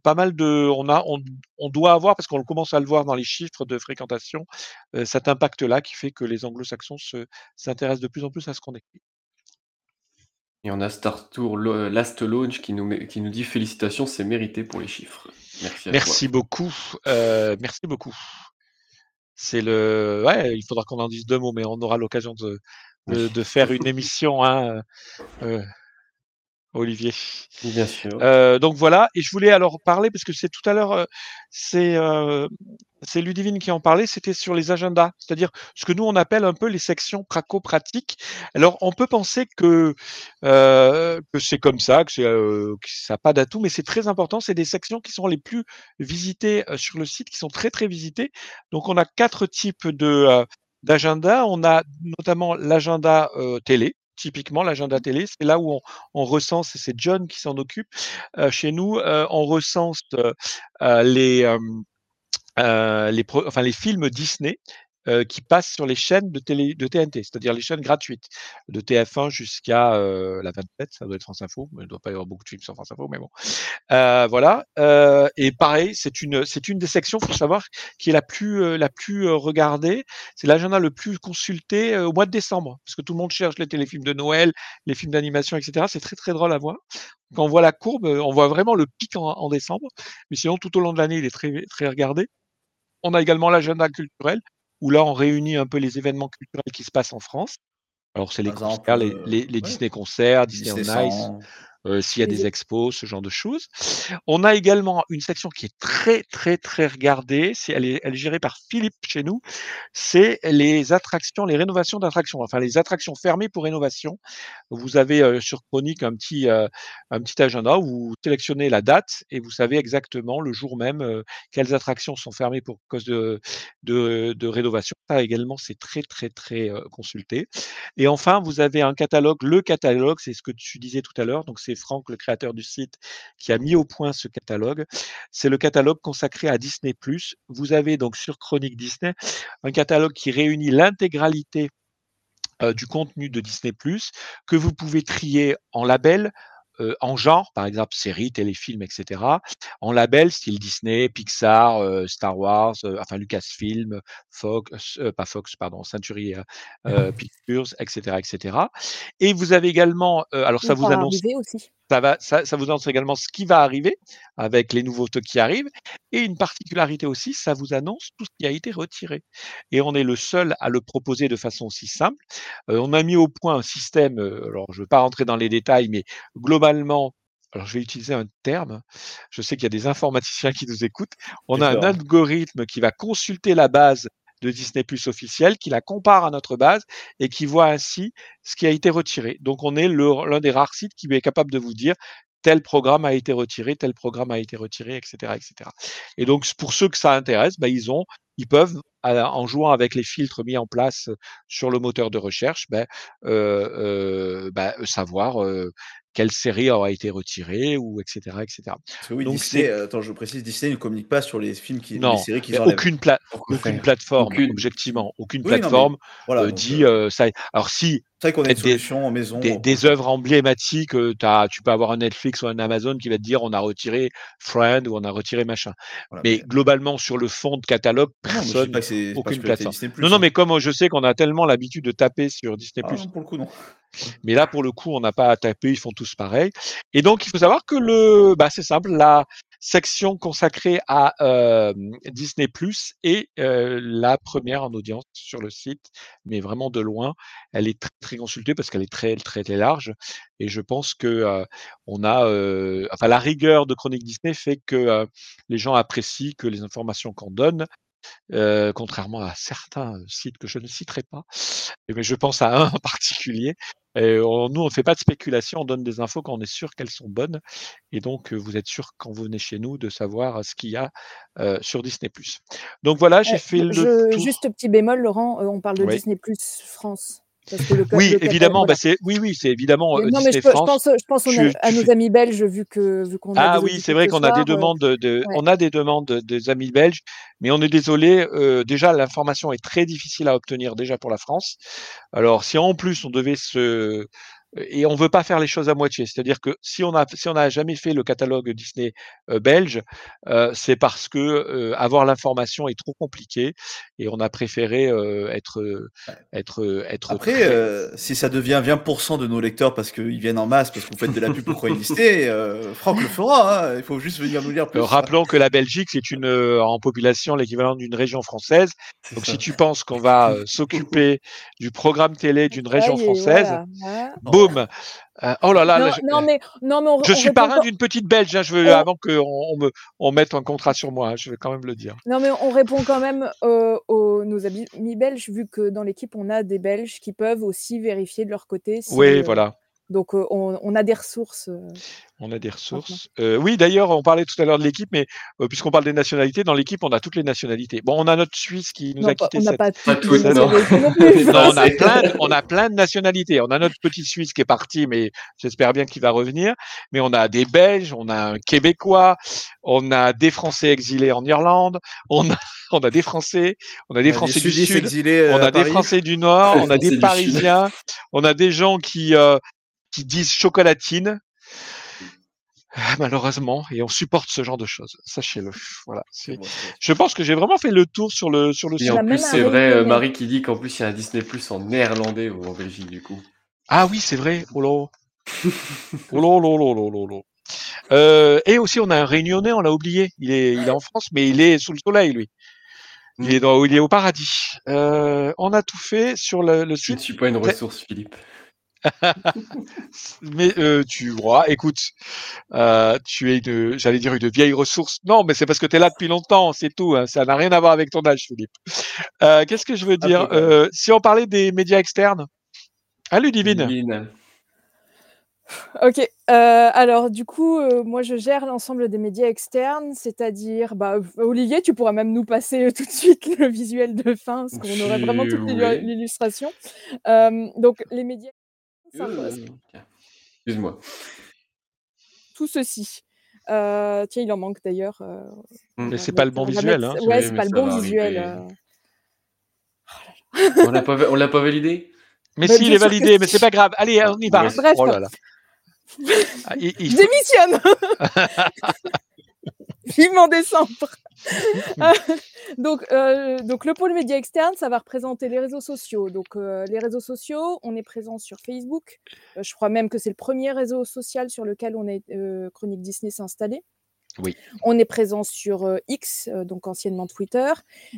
pas mal de, on a, on, on doit avoir parce qu'on commence à le voir dans les chiffres de fréquentation, euh, cet impact-là qui fait que les Anglo-Saxons se s'intéressent de plus en plus à ce qu'on écrit. Et on a Star Tour Lo- Last Launch qui nous, met- qui nous dit félicitations, c'est mérité pour les chiffres. Merci à Merci beaucoup. Euh, merci beaucoup. C'est le. Ouais, il faudra qu'on en dise deux mots, mais on aura l'occasion de, de, Oui. de faire une émission, hein, euh, Olivier. Bien sûr. Euh, donc voilà, et je voulais alors parler parce que c'est tout à l'heure, euh, c'est euh, c'est Ludivine qui en parlait, c'était sur les agendas, c'est-à-dire ce que nous on appelle un peu les sections praco-pratiques. Alors on peut penser que euh, que c'est comme ça, que, c'est, euh, que ça n'a pas d'atout, mais c'est très important. C'est des sections qui sont les plus visitées sur le site, qui sont très très visitées. Donc on a quatre types de euh, d'agenda. On a notamment l'agenda euh, télé. Typiquement, l'agenda télé, c'est là où on, recense, et c'est John qui s'en occupe. Euh, chez nous, euh, on recense euh, les films Disney euh, qui passent sur les chaînes de, télé, de TNT, c'est-à-dire les chaînes gratuites, de TF1 jusqu'à euh, la 27, ça doit être France Info, mais il ne doit pas y avoir beaucoup de films sur France Info, mais bon. Euh, voilà. Euh, et pareil, c'est une, c'est une des sections, faut savoir, qui est la plus, euh, la plus euh, regardée. C'est l'agenda le plus consulté au mois de décembre, parce que tout le monde cherche les téléfilms de Noël, les films d'animation, etc. C'est très très drôle à voir. Quand on voit la courbe, on voit vraiment le pic en, en décembre, mais sinon tout au long de l'année, il est très très regardé. On a également l'agenda culturel, où là on réunit un peu les événements culturels qui se passent en France. Alors c'est les Par exemple, concerts, les, euh, les, les ouais. Disney concerts, Disney, Disney on Ice, 100. Euh, s'il y a des expos, ce genre de choses. On a également une section qui est très, très, très regardée. C'est, elle, est, elle est gérée par Philippe chez nous. C'est les attractions, les rénovations d'attractions, enfin les attractions fermées pour rénovation. Vous avez euh, sur Chronique un petit, euh, un petit agenda où vous sélectionnez la date et vous savez exactement le jour même quelles attractions sont fermées pour cause de, de, de rénovation. Ça également, c'est très, très, très consulté. Et enfin, vous avez un catalogue. Le catalogue, c'est ce que tu disais tout à l'heure. Donc, c'est Franck, le créateur du site, qui a mis au point ce catalogue. C'est le catalogue consacré à Disney+. Vous avez donc sur Chronique Disney un catalogue qui réunit l'intégralité euh, du contenu de Disney+, que vous pouvez trier en label, euh, en genre, par exemple séries, téléfilms, etc. En label, style Disney, Pixar, euh, Star Wars, euh, enfin Lucasfilm, Fox, pas Fox, pardon, Century Pictures, etc., etc. Et vous avez également, alors ça vous annonce aussi. Ça, va, ça, ça vous annonce également ce qui va arriver avec les nouveautés qui arrivent. Et une particularité aussi, ça vous annonce tout ce qui a été retiré. Et on est le seul à le proposer de façon aussi simple. Euh, on a mis au point un système, euh, alors je ne veux pas rentrer dans les détails, mais globalement, alors je vais utiliser un terme, je sais qu'il y a des informaticiens qui nous écoutent, on a un algorithme qui va consulter la base de Disney Plus officielle, qui la compare à notre base et qui voit ainsi ce qui a été retiré. Donc on est l'un des rares sites qui est capable de vous dire tel programme a été retiré, tel programme a été retiré, etc., etc. Et donc pour ceux que ça intéresse, bah, ils ont, ils peuvent en jouant avec les filtres mis en place sur le moteur de recherche, ben, savoir euh, quelle série aura été retirée ou etc., etc. Oui, Donc Disney, euh, attends, je précise, Disney ne communique pas sur les films qui, les non, séries qu'ils enlèvent. aucune, pla- aucune plateforme, Aucune. objectivement, aucune Oui, non, mais plateforme voilà. euh, donc, dit euh, ça. Alors si c'est vrai qu'on a une peut-être des, en maison. des, œuvres emblématiques, t'as- tu peux avoir un Netflix ou un Amazon qui va te dire on a retiré Friend ou on a retiré machin. voilà, Mais mais- globalement sur le fond de catalogue, Non, personne, c'est aucune plateforme. Disney+. Non, non, hein. mais comme je sais qu'on a tellement l'habitude de taper sur Disney+, Ah non, pour le coup, non. Mais là, pour le coup, on n'a pas à taper, ils font tous pareil. Et donc, il faut savoir que le, bah, c'est simple, la section consacrée à euh, Disney Plus est euh, la première en audience sur le site, mais vraiment de loin, elle est très, très consultée parce qu'elle est très, très, très large. Et je pense que euh, on a, euh, enfin, la rigueur de Chronique Disney fait que euh, les gens apprécient que les informations qu'on donne euh, contrairement à certains sites que je ne citerai pas. Mais je pense à un en particulier. Et on- nous, on ne fait pas de spéculation, on donne des infos quand on est sûr qu'elles sont bonnes. Et donc, euh, vous êtes sûr quand vous venez chez nous de savoir euh, ce qu'il y a euh, sur Disney+. Donc voilà, j'ai Euh, fait le tour. Juste petit bémol, Laurent, on parle de Oui. Disney France. Parce que le ca- Oui, le évidemment, bah c'est, oui, oui, c'est évidemment Mais euh, non, mais je, pense, je pense on a- Tu- à nos amis belges, vu que vu qu'on a Ah oui, c'est vrai qu'on a des euh, demandes de, ouais. on a des demandes de- des amis belges, mais on est désolé. euh, déjà, l'information est très difficile à obtenir déjà pour la France. Alors, si en plus on devait se et on veut pas faire les choses à moitié, c'est-à-dire que si on a si on n'a jamais fait le catalogue Disney euh, belge, euh, c'est parce que euh, avoir l'information est trop compliqué et on a préféré euh, être être être Après, très- euh, si ça devient 20% de nos lecteurs parce qu'ils viennent en masse, parce qu'on fait de la pub pour Chronique Disney, euh, Franck le fera. hein, Il faut juste venir nous lire plus. Euh, rappelons que la Belgique, c'est une euh, en population l'équivalent d'une région française. Donc ça. si tu penses qu'on va euh, s'occuper du programme télé d'une région française, voilà. Euh, oh là là, Non, là, je, non, mais non, mais on, je on suis parrain d'une petite Belge. hein, je veux on- avant qu'on on me on mette un contrat sur moi. hein, je vais quand même le dire. Non, mais on répond quand même euh, aux nos amis belges, vu que dans l'équipe, on a des Belges qui peuvent aussi vérifier de leur côté. Si, Oui, euh, voilà. Donc, euh, on, on a des ressources. euh, On a des ressources. Euh, oui, d'ailleurs, on parlait tout à l'heure de l'équipe, mais euh, puisqu'on parle des nationalités, dans l'équipe, on a toutes les nationalités. Bon, on a notre Suisse qui nous non, a quitté on n'a cette, pas toutes non. non on a plein, de, on a plein de nationalités. On a notre petit Suisse qui est parti, mais j'espère bien qu'il va revenir. Mais on a des Belges, on a un Québécois, on a des Français exilés en Irlande, on a, on a des Français, on a des On a Français du Sud, exilés, euh, on a des. Français du Nord, on a des. Parisiens, on a des gens qui, euh, qui disent chocolatine. Ah, Malheureusement, et on supporte ce genre de choses. Sachez-le. Voilà. Je pense que j'ai vraiment fait le tour sur le sur le Et site. En plus, c'est vrai, euh, Réunionnais. Marie qui dit qu'en plus, il y a un Disney Plus en néerlandais ou en Belgique, du coup. Ah oui, c'est vrai. Oh là. Oh là là là là là là. Euh, et aussi, on a un Réunionnais, on l'a oublié. Il est, il est en France, mais il est sous le soleil, lui. Il est, dans, il est au paradis. Euh, on a tout fait sur le, le Je ne site. suis pas une ressource, Philippe. mais euh, tu vois, écoute, euh, tu es une, j'allais dire une vieille ressource. Non, mais c'est parce que tu es là depuis longtemps, c'est tout. Hein, ça n'a rien à voir avec ton âge, Philippe. Euh, Qu'est-ce que je veux dire euh, Si on parlait des médias externes, à Ludivine? Ludivine. Ok, euh, alors du coup, euh, moi je gère l'ensemble des médias externes, c'est-à-dire, bah, Olivier, tu pourras même nous passer euh, tout de suite le visuel de fin, parce qu'on aurait vraiment toute l'illustration. Euh, donc les médias, Euh, Excuse-moi. tout ceci. Euh, tiens, il en manque d'ailleurs. euh. Mais c'est pas le bon visuel, mettre- hein. Ouais, Oui, c'est pas le bon visuel. euh. On l'a pas, on l'a pas validé? Mais Bah, si, il est validé, mais c'est pas grave. Allez, on y va. Bref. Bref. Oh là là. Ah, il- il Je faut- démissionne Vivement décembre Euh, donc, euh, donc, le pôle média externe, ça va représenter les réseaux sociaux. Donc, euh, les réseaux sociaux, on est présent sur Facebook. Euh, je crois même que c'est le premier réseau social sur lequel on est, Chronique Disney s'est installé. Oui. On est présent sur X, donc anciennement Twitter.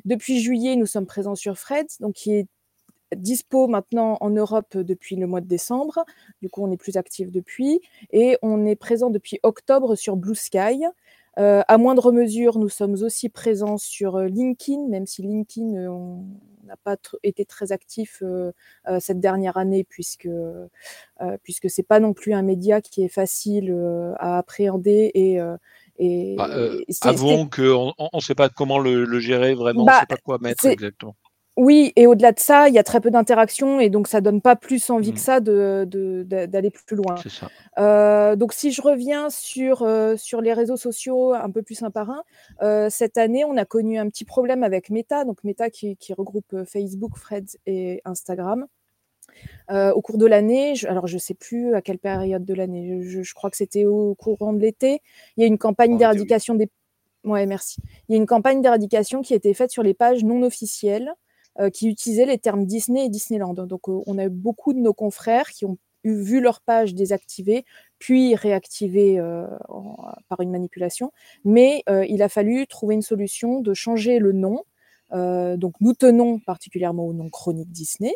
Depuis juillet, nous sommes présents sur Threads, donc qui est dispo maintenant en Europe depuis le mois de décembre. Du coup, on est plus actif depuis. Et on est présent depuis octobre sur Blue Sky. Euh, à moindre mesure, nous sommes aussi présents sur euh, LinkedIn, même si LinkedIn, euh, on n'a pas été très actif euh, euh, cette dernière année, puisque euh, puisque c'est pas non plus un média qui est facile euh, à appréhender et euh, et, Bah, euh, et avouons qu'on ne sait pas comment le, le gérer vraiment, on ne Bah, sait pas quoi mettre exactement. Oui, et au-delà de ça, il y a très peu d'interactions et donc ça donne pas plus envie que ça de, de- de- d'aller plus loin. Ça. Euh, donc si je reviens sur, euh, sur les réseaux sociaux un peu plus un par un, euh, cette année, on a connu un petit problème avec Meta, donc Meta qui, qui regroupe Facebook, Threads et Instagram. Euh, au cours de l'année, alors je ne sais plus à quelle période de l'année, je, je crois que c'était au courant de l'été, il y a une campagne d'éradication des... Ouais, merci. Il y a une campagne d'éradication qui a été faite sur les pages non officielles qui utilisaient les termes Disney et Disneyland. Donc euh, on a eu beaucoup de nos confrères qui ont vu leur page désactivée, puis réactivée euh, par une manipulation. Mais euh, il a fallu trouver une solution de changer le nom. Euh, donc nous tenons particulièrement au nom Chronique Disney.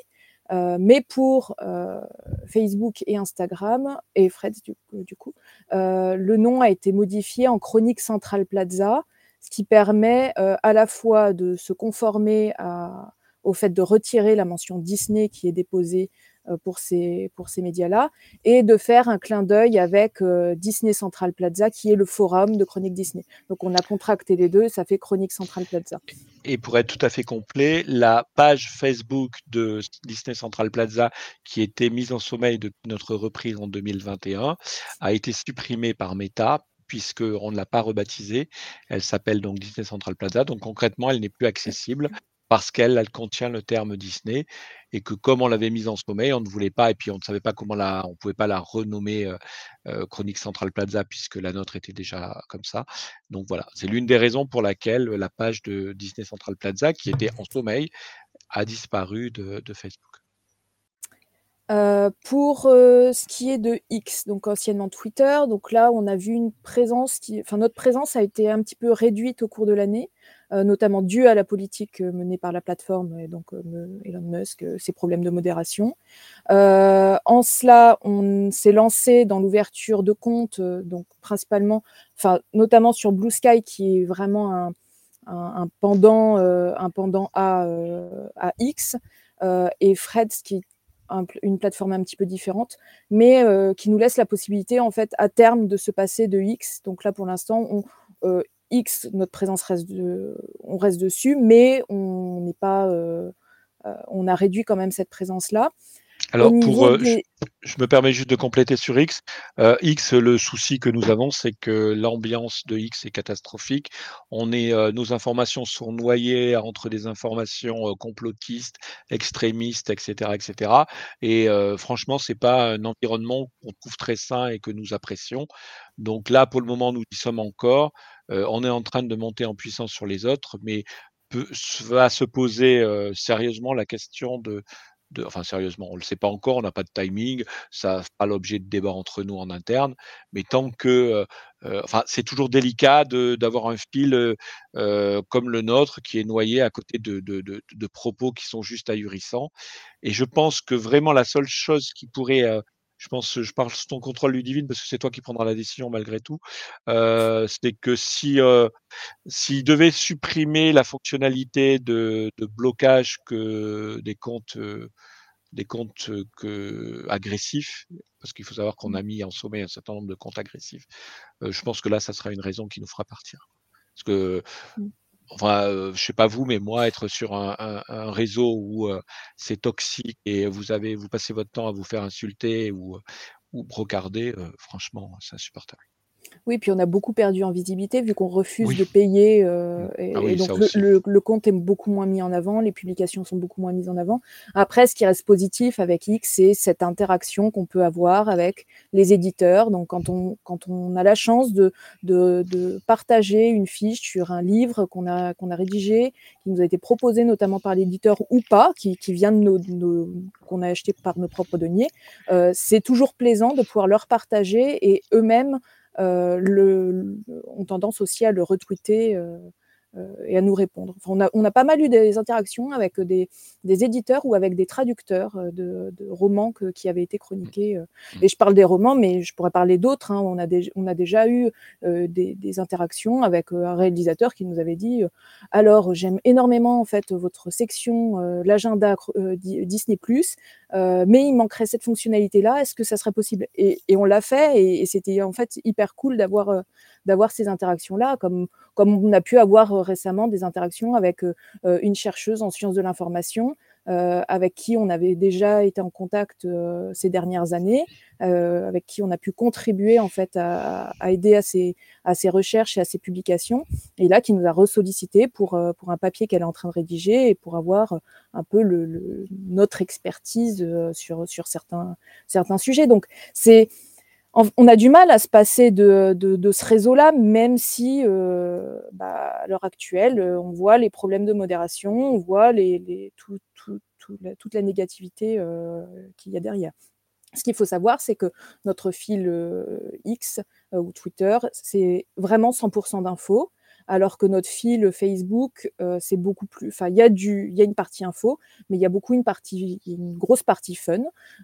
Euh, mais pour euh, Facebook et Instagram et Threads du, coup- euh, le nom a été modifié en Chronique Central Plaza, ce qui permet euh, à la fois de se conformer à- au fait de retirer la mention Disney qui est déposée euh, pour ces, pour ces médias-là et de faire un clin d'œil avec euh, Disney Central Plaza qui est le forum de Chronique Disney. Donc on a contracté les deux, ça fait Chronique Central Plaza. Et pour être tout à fait complet, la page Facebook de Disney Central Plaza, qui était mise en sommeil depuis notre reprise en 2021, a été supprimée par Meta puisqu'on ne l'a pas rebaptisée. Elle s'appelle donc Disney Central Plaza. Donc concrètement, elle n'est plus accessible parce qu'elle elle contient le terme Disney et que comme on l'avait mise en sommeil, on ne voulait pas et puis on ne savait pas comment la, on pouvait pas la renommer euh, euh, Chronique Central Plaza puisque la nôtre était déjà comme ça. Donc voilà, c'est l'une des raisons pour laquelle la page de Disney Central Plaza, qui était en sommeil, a disparu de, Facebook. Euh, pour ce qui est de X, donc anciennement Twitter, donc là on a vu une présence qui, enfin notre présence a été un petit peu réduite au cours de l'année, notamment due à la politique euh, menée par la plateforme et donc euh, Elon Musk, euh, ses problèmes de modération. Euh, en cela, on s'est lancé dans l'ouverture de comptes, euh, donc principalement, enfin notamment sur Blue Sky qui est vraiment un, pendant, euh, un pendant à, euh, à X, euh, et Threads qui est une plateforme un petit peu différente, mais euh, qui nous laisse la possibilité, en fait, à terme, de se passer de X. Donc là, pour l'instant, on, euh, X, notre présence reste, de, on reste dessus, mais on n'est pas, euh, euh, on a réduit quand même cette présence-là. Alors, pour, euh, des- je, je me permets juste de compléter sur X. Euh, X, le souci que nous avons, c'est que l'ambiance de X est catastrophique. On est, euh, nos informations sont noyées entre des informations complotistes, extrémistes, etc., etc. Et franchement, c'est pas un environnement qu'on trouve très sain et que nous apprécions. Donc là, pour le moment, nous y sommes encore. On est en train de monter en puissance sur les autres, mais peut- va se poser sérieusement la question de de, enfin sérieusement, on ne le sait pas encore, on n'a pas de timing, ça pas l'objet de débat entre nous en interne, mais tant que, euh, enfin, c'est toujours délicat d'avoir un fil comme le nôtre qui est noyé à côté de, de, de, propos qui sont juste ahurissants. Et je pense que vraiment la seule chose qui pourrait je pense, je parle sous ton contrôle, Ludivine, parce que c'est toi qui prendras la décision malgré tout. Euh, c'est que si euh, s'il devait supprimer la fonctionnalité de, de blocage que des comptes euh, des comptes que, agressifs, parce qu'il faut savoir qu'on a mis en sommet un certain nombre de comptes agressifs, je pense que là, ça sera une raison qui nous fera partir. Parce que mmh enfin, euh, je sais pas vous, mais moi, être sur un, réseau où euh, c'est toxique et vous avez, vous passez votre temps à vous faire insulter ou, ou brocarder, euh, franchement, c'est insupportable. Oui, puis on a beaucoup perdu en visibilité vu qu'on refuse de payer. Euh, mmh. et, Ah oui, donc ça le, aussi. le- le compte est beaucoup moins mis en avant, les publications sont beaucoup moins mises en avant. Après, ce qui reste positif avec X, c'est cette interaction qu'on peut avoir avec les éditeurs. Donc quand on, quand on a la chance de, de, de partager une fiche sur un livre qu'on a, qu'on a rédigé, qui nous a été proposé notamment par l'éditeur ou pas, qui, qui vient de nos, de nos- qu'on a acheté par nos propres deniers, euh, c'est toujours plaisant de pouvoir leur partager et eux-mêmes le, le- ont tendance aussi à le retweeter euh, euh, et à nous répondre. Enfin, on, a, on a pas mal eu des interactions avec des, des éditeurs ou avec des traducteurs euh, de, de romans que- qui avaient été chroniqués. euh. Et je parle des romans, mais je pourrais parler d'autres. hein. On, a on a déjà eu euh, des, des interactions avec euh, un réalisateur qui nous avait dit euh, Alors, j'aime énormément en fait votre section, euh, l'agenda euh, Disney, euh, mais il manquerait cette fonctionnalité-là. Est-ce que ça serait possible? Et, et on l'a fait, et, et c'était en fait hyper cool d'avoir euh, d'avoir ces interactions-là, comme, comme on a pu avoir euh, récemment des interactions avec euh, euh, une chercheuse en sciences de l'information, avec qui on avait déjà été en contact ces dernières années, avec qui on a pu contribuer en fait à, aider à ces, à ces recherches et à ces publications, et là qui nous a ressollicité pour, pour un papier qu'elle est en train de rédiger et pour avoir un peu le, notre expertise sur, sur certains, certains sujets. Donc c'est on a du mal à se passer de, de- ce réseau-là, même si euh, bah, à l'heure actuelle, euh, on voit les problèmes de modération, on voit toute la négativité euh, qu'il y a derrière. Ce qu'il faut savoir, c'est que notre fil X ou Twitter, c'est vraiment 100% d'infos, alors que notre fil Facebook, euh, c'est beaucoup plus. Enfin, il y a du, il y a une partie info, mais il y a beaucoup une partie, une grosse partie fun.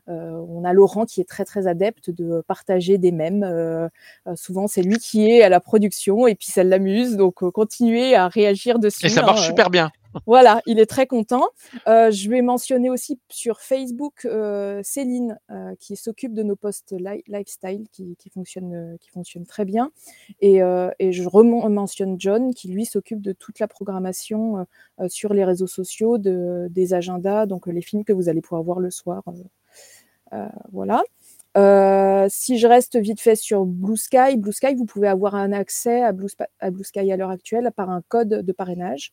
Euh, on a Laurent qui est très très adepte de partager des mèmes. Euh, souvent, c'est lui qui est à la production et puis ça l'amuse. Donc, continuez à réagir dessus. Et ça marche super bien. Voilà, il est très content. Euh, je vais mentionner aussi sur Facebook euh, Céline euh, qui s'occupe de nos posts li- lifestyle qui, qui fonctionnent très bien. Et, je mentionne John qui lui s'occupe de toute la programmation sur les réseaux sociaux, de, des agendas, donc les films que vous allez pouvoir voir le soir. voilà. Si je reste vite fait sur Blue Sky, Blue Sky, vous pouvez avoir un accès à Blue Sky à l'heure actuelle par un code de parrainage.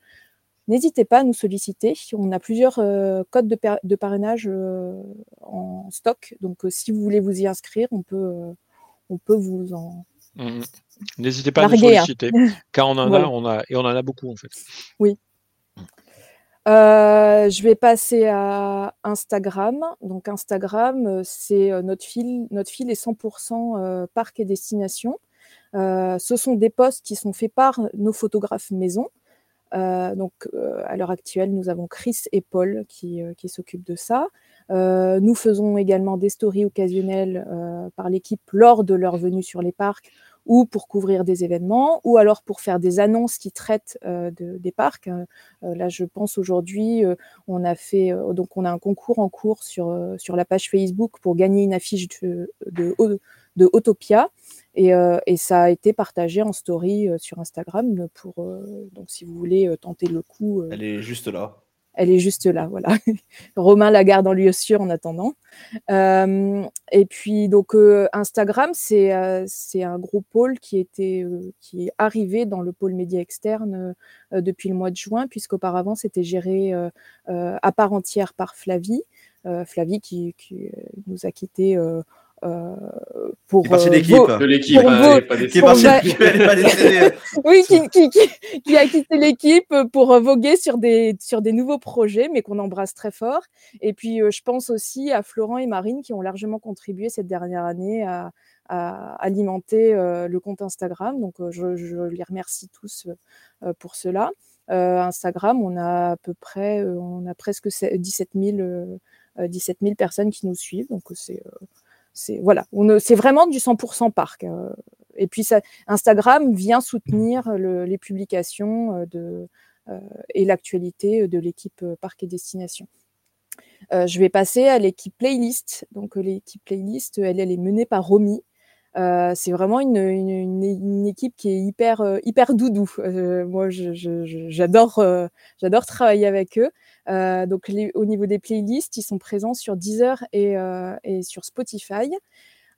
N'hésitez pas à nous solliciter. On a plusieurs euh, codes de, par- de parrainage euh, en stock. Donc, euh, si vous voulez vous y inscrire, on peut, on peut vous en. Mhm. N'hésitez pas à nous hein. solliciter, car on en Voilà. a, on a, et on en a beaucoup en fait. Oui. Je vais passer à Instagram. Donc Instagram, c'est notre fil. Notre fil est 100% euh, parc et destination. Ce sont des posts qui sont faits par nos photographes maison. Euh, donc euh, à l'heure actuelle, nous avons Chris et Paul qui, euh, s'occupent de ça. Nous faisons également des stories occasionnelles par l'équipe lors de leur venue sur les parcs ou pour couvrir des événements, ou alors pour faire des annonces qui traitent de- des parcs. Là, je pense aujourd'hui, on a fait donc on a un concours en cours sur sur la page Facebook pour gagner une affiche de de, de Autopia, et, euh, et ça a été partagé en story euh, sur Instagram pour euh, donc si vous voulez tenter le coup. Elle est juste là. elle est juste là, voilà. Romain la garde en lieu sûr en attendant. Et puis donc Instagram, c'est un gros pôle qui était qui est arrivé dans le pôle média externe depuis le mois de juin, puisqu'auparavant c'était géré à part entière par Flavie. Flavie qui, qui, nous a quittés euh, pour euh, l'équipe. De l'équipe, hein, Qui est va- oui, qui, qui- qui- qui a quitté l'équipe pour euh, voguer sur des, sur des nouveaux projets, mais qu'on embrasse très fort. Et puis, euh, je pense aussi à Florent et Marine qui ont largement contribué cette dernière année à, à alimenter euh, le compte Instagram. Donc, euh, je, je les remercie tous euh, pour cela. Euh, Instagram, on a à peu près, euh, on a presque se- 17 000, euh, euh, 17 000 personnes qui nous suivent. Donc, c'est, euh, c'est voilà, c'est vraiment du 100% parc. euh. et puis, Instagram vient soutenir le- les publications euh, euh, et l'actualité de l'équipe euh, Parc et Destination. Euh, je vais passer à l'équipe playlist. Donc, euh, l'équipe playlist, elle, elle est menée par Romy. Euh, c'est vraiment une, équipe qui est hyper, euh, hyper doudou. Euh, moi, j'adore, travailler avec eux. Donc, au niveau des playlists, ils sont présents sur Deezer et, et sur Spotify.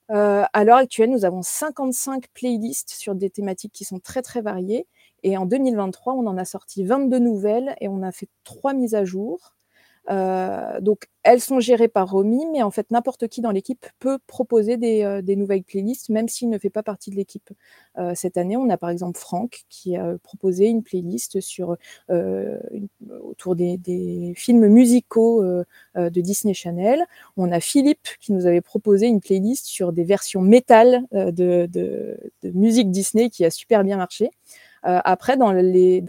À l'heure actuelle, nous avons 55 playlists sur des thématiques qui sont très très variées. Et en 2023, on en a sorti 22 nouvelles et on a fait trois mises à jour. Euh, donc, elles sont gérées par Romy, mais en fait, n'importe qui dans l'équipe peut proposer des, euh, nouvelles playlists, même s'il ne fait pas partie de l'équipe. Euh, cette année, on a par exemple Franck qui a proposé une playlist sur, autour des, films musicaux de Disney Channel. On a Philippe qui nous avait proposé une playlist sur des versions métal de, de- de musique Disney qui a super bien marché. Euh, après, dans les,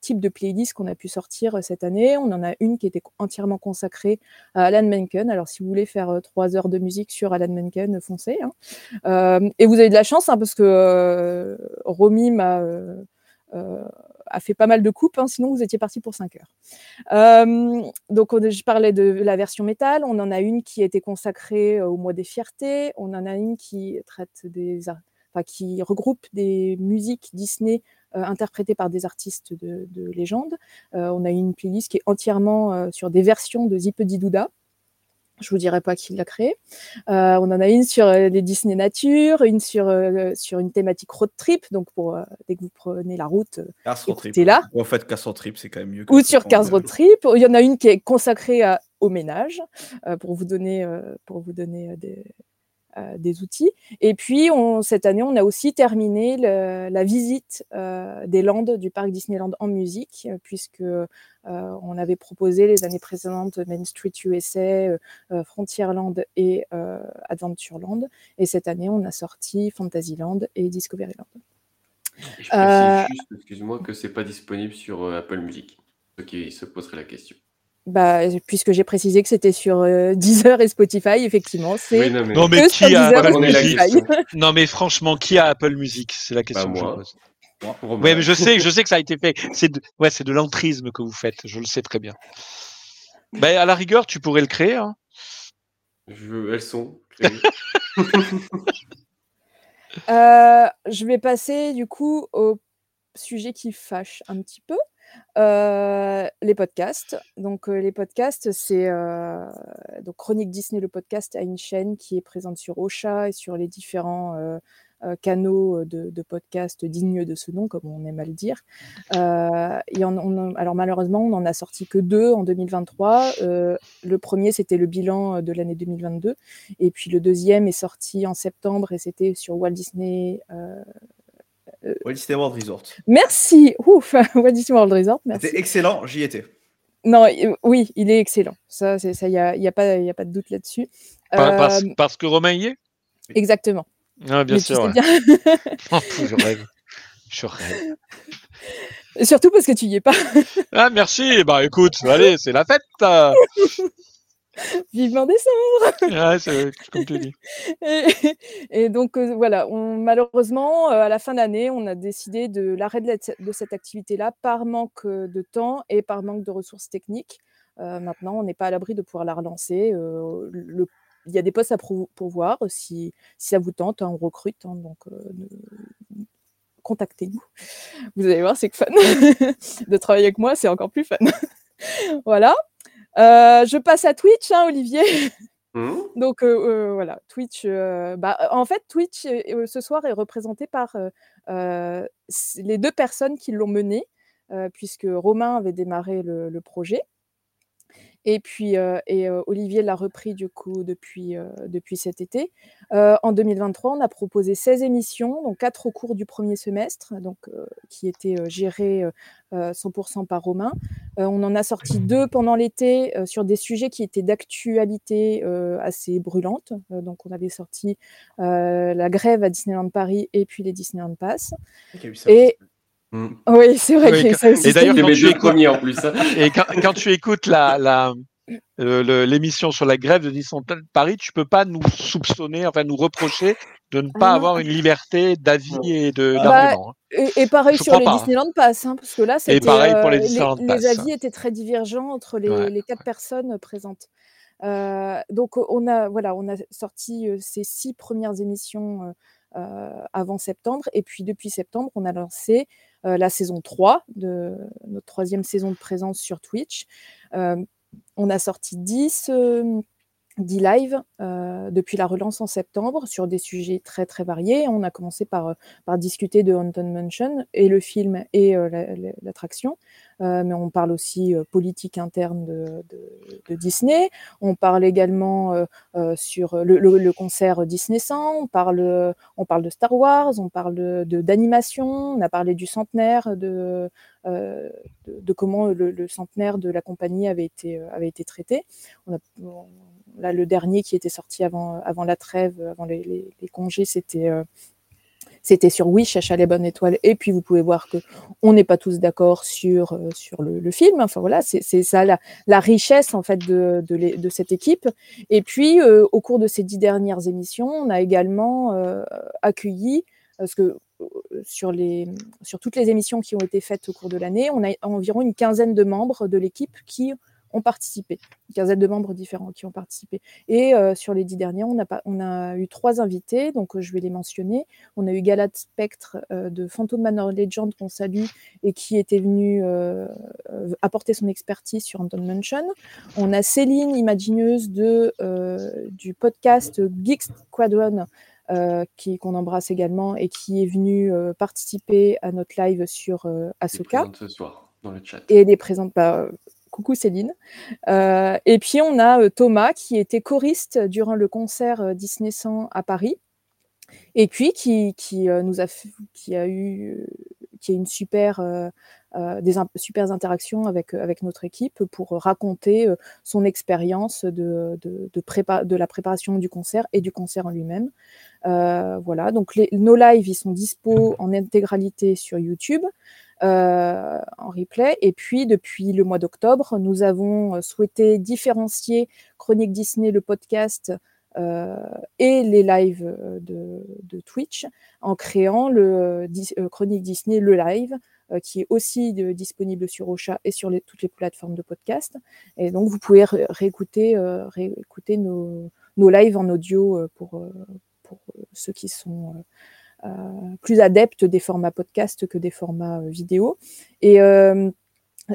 types de playlists qu'on a pu sortir euh, cette année, on en a une qui était entièrement consacrée à Alan Menken. Alors, si vous voulez faire euh, trois heures de musique sur Alan Menken, foncez. hein. Et vous avez de la chance hein, parce que Romy m'a a fait pas mal de coupes, hein, sinon vous étiez parti pour 5 heures. Donc, on- je parlais de la version métal. On en a une qui était consacrée euh, au mois des fiertés. On en a une qui traite des, enfin, qui regroupe des musiques Disney euh, interprétées par des artistes de, de légende. Euh, on a une playlist qui est entièrement euh, sur des versions de Zipedi Douda. Je vous dirai pas qui l'a créé. Euh, on en a une sur euh, les Disney Nature, une sur, euh, sur une thématique road trip. Donc, pour, dès que vous prenez la route, Cars Road Trip. écoutez-là. En fait, Cars Road Trip, c'est quand même mieux. que Ou sur qu'on- Cars Road Trip. Il y en a une qui est consacrée à- au ménage, pour vous donner, pour vous donner des, des outils. Et puis, on, cette année, on a aussi terminé le- la visite euh, des Landes du parc Disneyland en musique, euh, puisque euh, on avait proposé les années précédentes Main Street USA, euh, euh, Frontierland et euh, Adventureland. Et cette année, on a sorti Fantasyland et Discoveryland. Et je précise Euh, juste, excuse-moi, que c'est pas disponible sur euh, Apple Music. Ceux qui se poseraient la question. Bah, puisque j'ai précisé que c'était sur euh, Deezer et Spotify, effectivement, c'est Oui, non, mais, Non, mais que sur qui a Deezer et. Non, mais franchement, qui a Apple Music C'est la Bah, question que je pose. Oui, mais je sais, je sais que ça a été fait. C'est de, ouais, c'est de l'entrisme que vous faites. Je le sais très bien. Ben, à la rigueur, tu pourrais le créer. hein. Je- Elles sont créées. Euh, je vais passer du coup au sujet qui fâche un petit peu. Euh, les podcasts. Donc, euh, les podcasts, c'est euh, donc Chronique Disney, le podcast, a une chaîne qui est présente sur Ocha et sur les différents canaux de, podcasts dignes de ce nom, comme on aime à le dire. Alors, malheureusement, on n'en a sorti que deux en 2023. Euh, le premier, c'était le bilan de l'année 2022. Et puis, le deuxième est sorti en septembre et c'était sur Walt Disney. Euh, Walt Disney World Resort. Merci. Ouf, Walt Disney World Resort. Merci. C'était excellent, j'y étais. Non, euh, oui, il est excellent. Ça, c'est ça, il y a, y a pas, y a pas de doute là-dessus. Par- Parce, Euh, parce que Romain y est? Exactement. Ah, Bien Mais sûr. ouais. bien. Oh, je rêve. Je rêve. Et Surtout parce que tu y es pas. Ah, merci. Bah, écoute, allez, c'est la fête. Vivement décembre. Ouais, c'est comme tu dis. Et, et donc euh, voilà, on, malheureusement, euh, à la fin d'année, on a décidé de l'arrêt de, la- de cette activité-là par manque euh, de temps et par manque de ressources techniques. Euh, maintenant, on n'est pas à l'abri de pouvoir la relancer. le- il y a des postes à pour- pourvoir. Si, si ça vous tente, hein, on recrute. hein, donc, ne- contactez-nous. Vous allez voir, c'est que fun. de travailler avec moi, c'est encore plus fun. voilà. Euh, je passe à Twitch, hein, Olivier. Hum Donc euh, euh, voilà, Twitch. bah, en fait, Twitch ce soir est représenté par les deux personnes qui l'ont mené, puisque Romain avait démarré le, le projet. Et puis, euh, et, euh, Olivier l'a repris du coup depuis, euh, depuis cet été. En 2023, on a proposé 16 émissions, donc 4 au cours du premier semestre, donc, qui étaient gérées euh, euh, 100% par Romain. On en a sorti deux pendant l'été sur des sujets qui étaient d'actualité assez brûlante. Donc, on avait sorti la grève à Disneyland Paris et puis les Disneyland Pass. Il y a eu ça Et Mm. oui, c'est vrai Oui, qu'il y a eu quand- ça aussi. et d'ailleurs, quand tu deux écoutes- premiers en plus. Et quand, quand tu écoutes la, la, euh, le- l'émission sur la grève de Disneyland Paris, tu peux pas nous soupçonner, enfin nous reprocher de ne Ah pas non. avoir une liberté d'avis et de Bah, d'argument. hein. Et, et pareil Je sur les pas, hein. Disneyland Pass, hein, parce que là, c'était, pareil pour les euh, Disneyland les, Pass. avis étaient très divergents entre les, Ouais. les quatre personnes présentes. Euh, donc, on a, voilà, on a sorti euh, ces six premières émissions euh, avant septembre, et puis depuis septembre, on a lancé euh, la saison 3 de notre troisième saison de présence sur Twitch. Euh, on a sorti 10, 10 lives euh, depuis la relance en septembre sur des sujets très très variés. On a commencé par, euh, par discuter de Haunted Mansion et le film et euh, la- la- l'attraction, mais on parle aussi politique interne de, Disney. On parle également sur le, concert Disney 100. On parle, on parle de Star Wars. On parle d'animation. on a parlé du centenaire, de, de, comment le, centenaire de la compagnie avait été, avait été traité. Là, le dernier qui était sorti avant, avant la trêve, avant les, congés, c'était euh, c'était sur Wish, Achat les bonnes étoiles. Et puis, vous pouvez voir que on n'est pas tous d'accord sur, euh, sur le, film. Enfin, voilà, c'est ça la, richesse, en fait, de, de, cette équipe. Et puis, euh, au cours de ces dix dernières émissions, on a également euh, accueilli, parce que euh, sur, les, sur toutes les émissions qui ont été faites au cours de l'année, on a environ une quinzaine de membres de l'équipe qui ont participé, une quinzaine de membres différents qui ont participé. Et euh, sur les dix derniers, on a, pas, on a eu trois invités, donc euh, je vais les mentionner. On a eu Galat Spectre euh, de Phantom Manor Legend qu'on salue et qui était venu euh, apporter son expertise sur Anton Mansion. On a Céline, imagineuse de, du podcast Geek Squadron, euh, qui qu'on embrasse également et qui est venue euh, participer à notre live sur euh, Ahsoka ce soir dans le chat. et elle est présente par coucou Céline. Euh, et puis on a euh, Thomas qui était choriste durant le concert euh, Disney 100 à Paris et puis qui, qui nous a qui a eu qui a une super des super interactions avec avec notre équipe pour raconter son expérience de de, de, de la préparation du concert et du concert en lui-même. Voilà, donc nos lives ils sont dispo en intégralité sur YouTube euh, en replay. Et puis, depuis le mois d'octobre, nous avons euh, souhaité différencier Chronique Disney, le podcast, euh, et les lives de, Twitch en créant le Chronique Disney, le live, qui est aussi disponible sur Ocha et sur toutes les plateformes de podcast. Et donc, vous pouvez ré- réécouter, nos, lives en audio pour, ceux qui sont plus adeptes des formats podcast que des formats euh, vidéo. Et euh,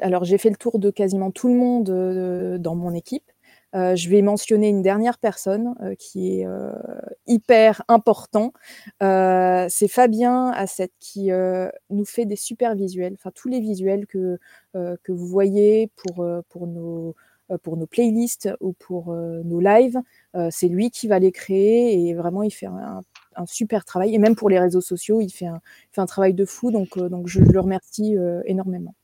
alors, j'ai fait le tour de quasiment tout le monde euh, dans mon équipe. Euh, je vais mentionner une dernière personne euh, qui est euh, hyper important. Euh, c'est Fabien Asset qui euh, nous fait des super visuels, enfin tous les visuels que, euh, que vous voyez pour, euh, pour, nos, euh, pour nos playlists ou pour euh, nos lives. Euh, c'est lui qui va les créer et vraiment il fait un, un super travail. Et même pour les réseaux sociaux, il fait un, il fait un travail de fou. Donc, euh, donc je le remercie euh, énormément.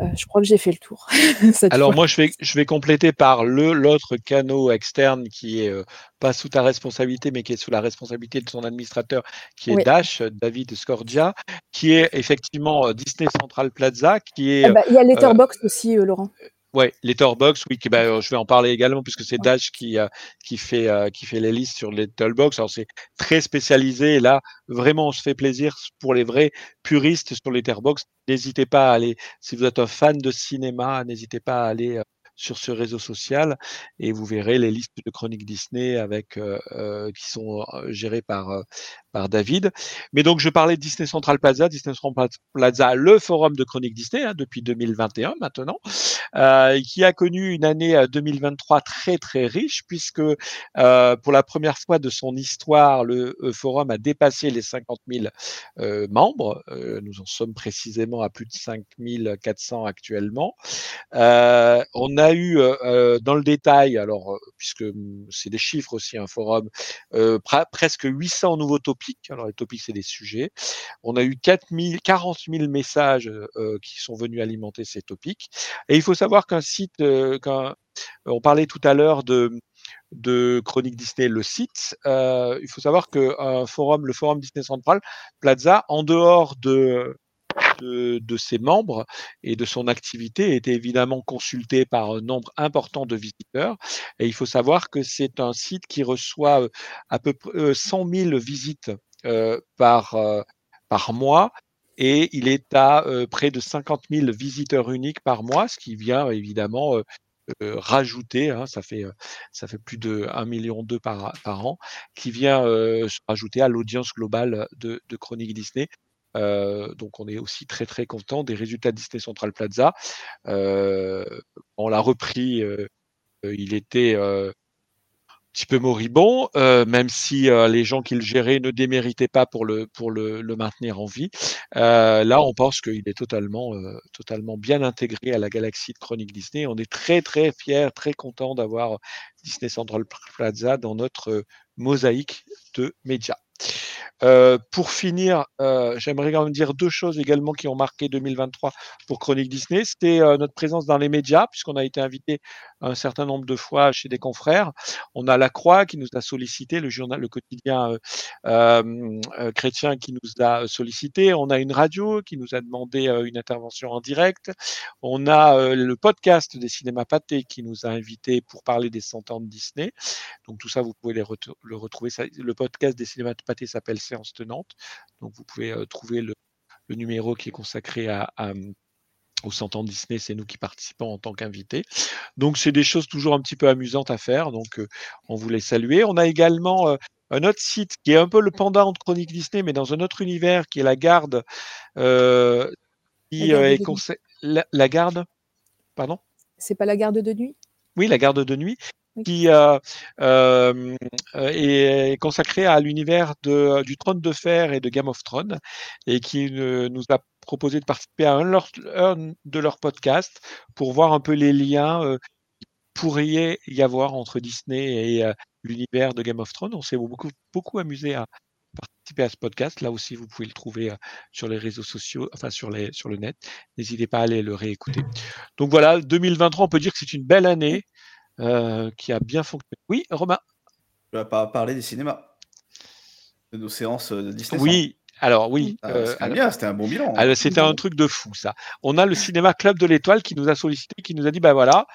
Euh, je crois que j'ai fait le tour. Alors fois. moi, je vais, je vais compléter par le l'autre canot externe qui est euh, pas sous ta responsabilité, mais qui est sous la responsabilité de son administrateur, qui est Oui. Dash, David Scordia, qui est effectivement Disney Central Plaza, qui est Ah bah, il y a euh, Letterboxd aussi, Laurent. Ouais, Letterbox, oui, qui, bah, je vais en parler également puisque c'est Dash qui, euh, qui, fait, euh, qui fait les listes sur Letterbox. Alors c'est très spécialisé et là, vraiment, on se fait plaisir pour les vrais puristes sur Letterbox. N'hésitez pas à aller, si vous êtes un fan de cinéma, n'hésitez pas à aller euh, sur ce réseau social et vous verrez les listes de chroniques Disney avec euh, euh, qui sont euh, gérées par par David. Mais donc je parlais de Disney Central Plaza, Disney Central Plaza, le forum de chroniques Disney hein, depuis 2021 maintenant, qui a connu une année euh, 2023 très très riche puisque pour la première fois de son histoire, le forum a dépassé les 50 000 euh, membres. Nous en sommes précisément à plus de 5 400 actuellement. On a a eu euh, dans le détail, alors puisque hum, c'est des chiffres aussi un forum, presque 800 nouveaux topics. Alors les topics c'est des sujets. On a eu 4 000, 40 000 messages qui sont venus alimenter ces topics. Et il faut savoir qu'un site, qu'un, on parlait tout à l'heure de Chronique Disney, le site. Euh, il faut savoir que un forum, le forum Disney Central Plaza, en dehors de, de, ses membres et de son activité, était évidemment consulté par un nombre important de visiteurs. Et il faut savoir que c'est un site qui reçoit euh, à peu près 100 euh, 000 visites par, par mois et il est à près de 50 000 visiteurs uniques par mois, ce qui vient évidemment euh, rajouter, hein, ça fait ça fait plus de 1 million par, par an, qui vient se rajouter à l'audience globale de Chronique Disney. Donc on est aussi très très content des résultats Disney Central Plaza. on l'a repris, il était petit peu moribond, euh, même si euh, les gens qui le géraient ne déméritaient pas pour le, pour le, maintenir en vie. Euh, là, on pense qu'il est totalement, euh, totalement bien intégré à la galaxie de Chronique Disney. On est très, très fiers, très contents d'avoir Disney Central Plaza dans notre mosaïque de médias. Euh, pour finir, euh, j'aimerais quand même dire deux choses également qui ont marqué 2023 pour Chronique Disney. C'était euh, notre présence dans les médias, puisqu'on a été invité un certain nombre de fois chez des confrères. On a La Croix qui nous a sollicité, le journal, le quotidien chrétien qui nous a sollicité. On a une radio qui nous a demandé une intervention en direct. On a le podcast des cinémas pâtés qui nous a invités pour parler des 100 ans de Disney. Donc tout ça, vous pouvez le retrouver. Le podcast des cinémas pâtés s'appelle séance tenante. Donc vous pouvez trouver le, numéro qui est consacré à, aux 100 ans de Disney, c'est nous qui participons en tant qu'invités. Donc c'est des choses toujours un petit peu amusantes à faire, donc on voulait saluer. On a également un autre site qui est un peu le pendant de Chronique Disney, mais dans un autre univers qui est la garde. qui la, garde est la garde? Pardon? C'est pas la garde de nuit? Oui, la garde de nuit, qui euh, euh, est consacré à l'univers du Trône de Fer et de Game of Thrones et qui nous a proposé de participer à un, de leurs podcasts pour voir un peu les liens euh, qu'il pourrait y avoir entre Disney et l'univers de Game of Thrones. On s'est beaucoup, beaucoup amusé à participer à ce podcast. Là aussi, vous pouvez le trouver sur les réseaux sociaux, enfin sur, les, sur le net. N'hésitez pas à aller le réécouter. Donc voilà, 2023, on peut dire que c'est une belle année. Euh, qui a bien fonctionné. Oui, Romain Tu vas pas parler des cinémas, de nos séances euh, de Disney. Oui, alors oui. Ah, euh, c'était un bon bilan. Hein. C'était un truc de fou ça. On a le cinéma Club de l'Étoile qui nous a sollicité, qui nous a dit bah voilà,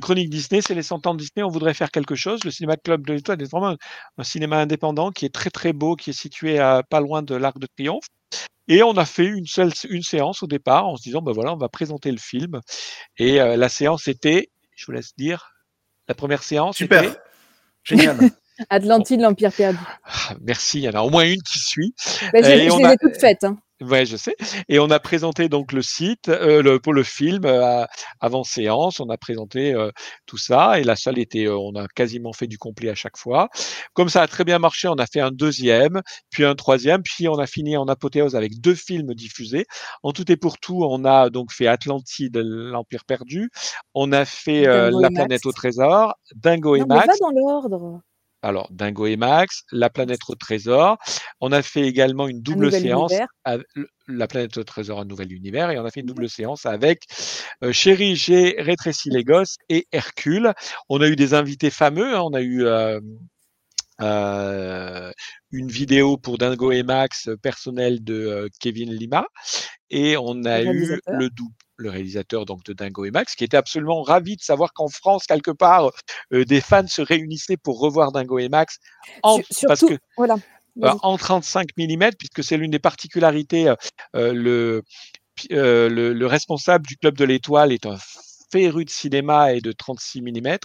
Chronique Disney, c'est les 100 ans de Disney, on voudrait faire quelque chose. Le cinéma Club de l'Étoile est vraiment un, cinéma indépendant qui est très très beau, qui est situé à, pas loin de l'Arc de Triomphe. Et on a fait une seule une séance au départ en se disant bah voilà, on va présenter le film. Et la séance était, je vous laisse dire, la première séance. Super. Génial. Atlantide, l'Empire perdu. Ah, merci, il y en a au moins une qui suit. Ben, je, les ai toutes faites. Hein. Ouais, je sais. Et on a présenté donc le site, euh, le, pour le film euh, avant séance, on a présenté euh, tout ça et la salle était, on a quasiment fait du complet à chaque fois. Comme ça a très bien marché, on a fait un deuxième, puis un troisième, puis on a fini en apothéose avec deux films diffusés. En tout et pour tout, on a donc fait Atlantide, l'Empire perdu, on a fait La planète au trésor, Dingo et Max. dans l'ordre alors Dingo et Max, La planète au trésor. On a fait également une double séance, La planète au trésor, un nouvel univers, et on a fait une double séance avec euh, Chérie, j'ai rétréci les gosses et Hercule. On a eu des invités fameux, hein. on a eu euh, euh, une vidéo pour Dingo et Max personnel de Kevin Lima, et on a eu le double le réalisateur donc de Dingo et Max, qui était absolument ravi de savoir qu'en France, quelque part, euh, des fans se réunissaient pour revoir Dingo et Max en, parce que, voilà. Euh, en 35 mm, puisque c'est l'une des particularités. Euh, le, le, le, responsable du Club de l'Étoile est un féru de cinéma et de 36 mm,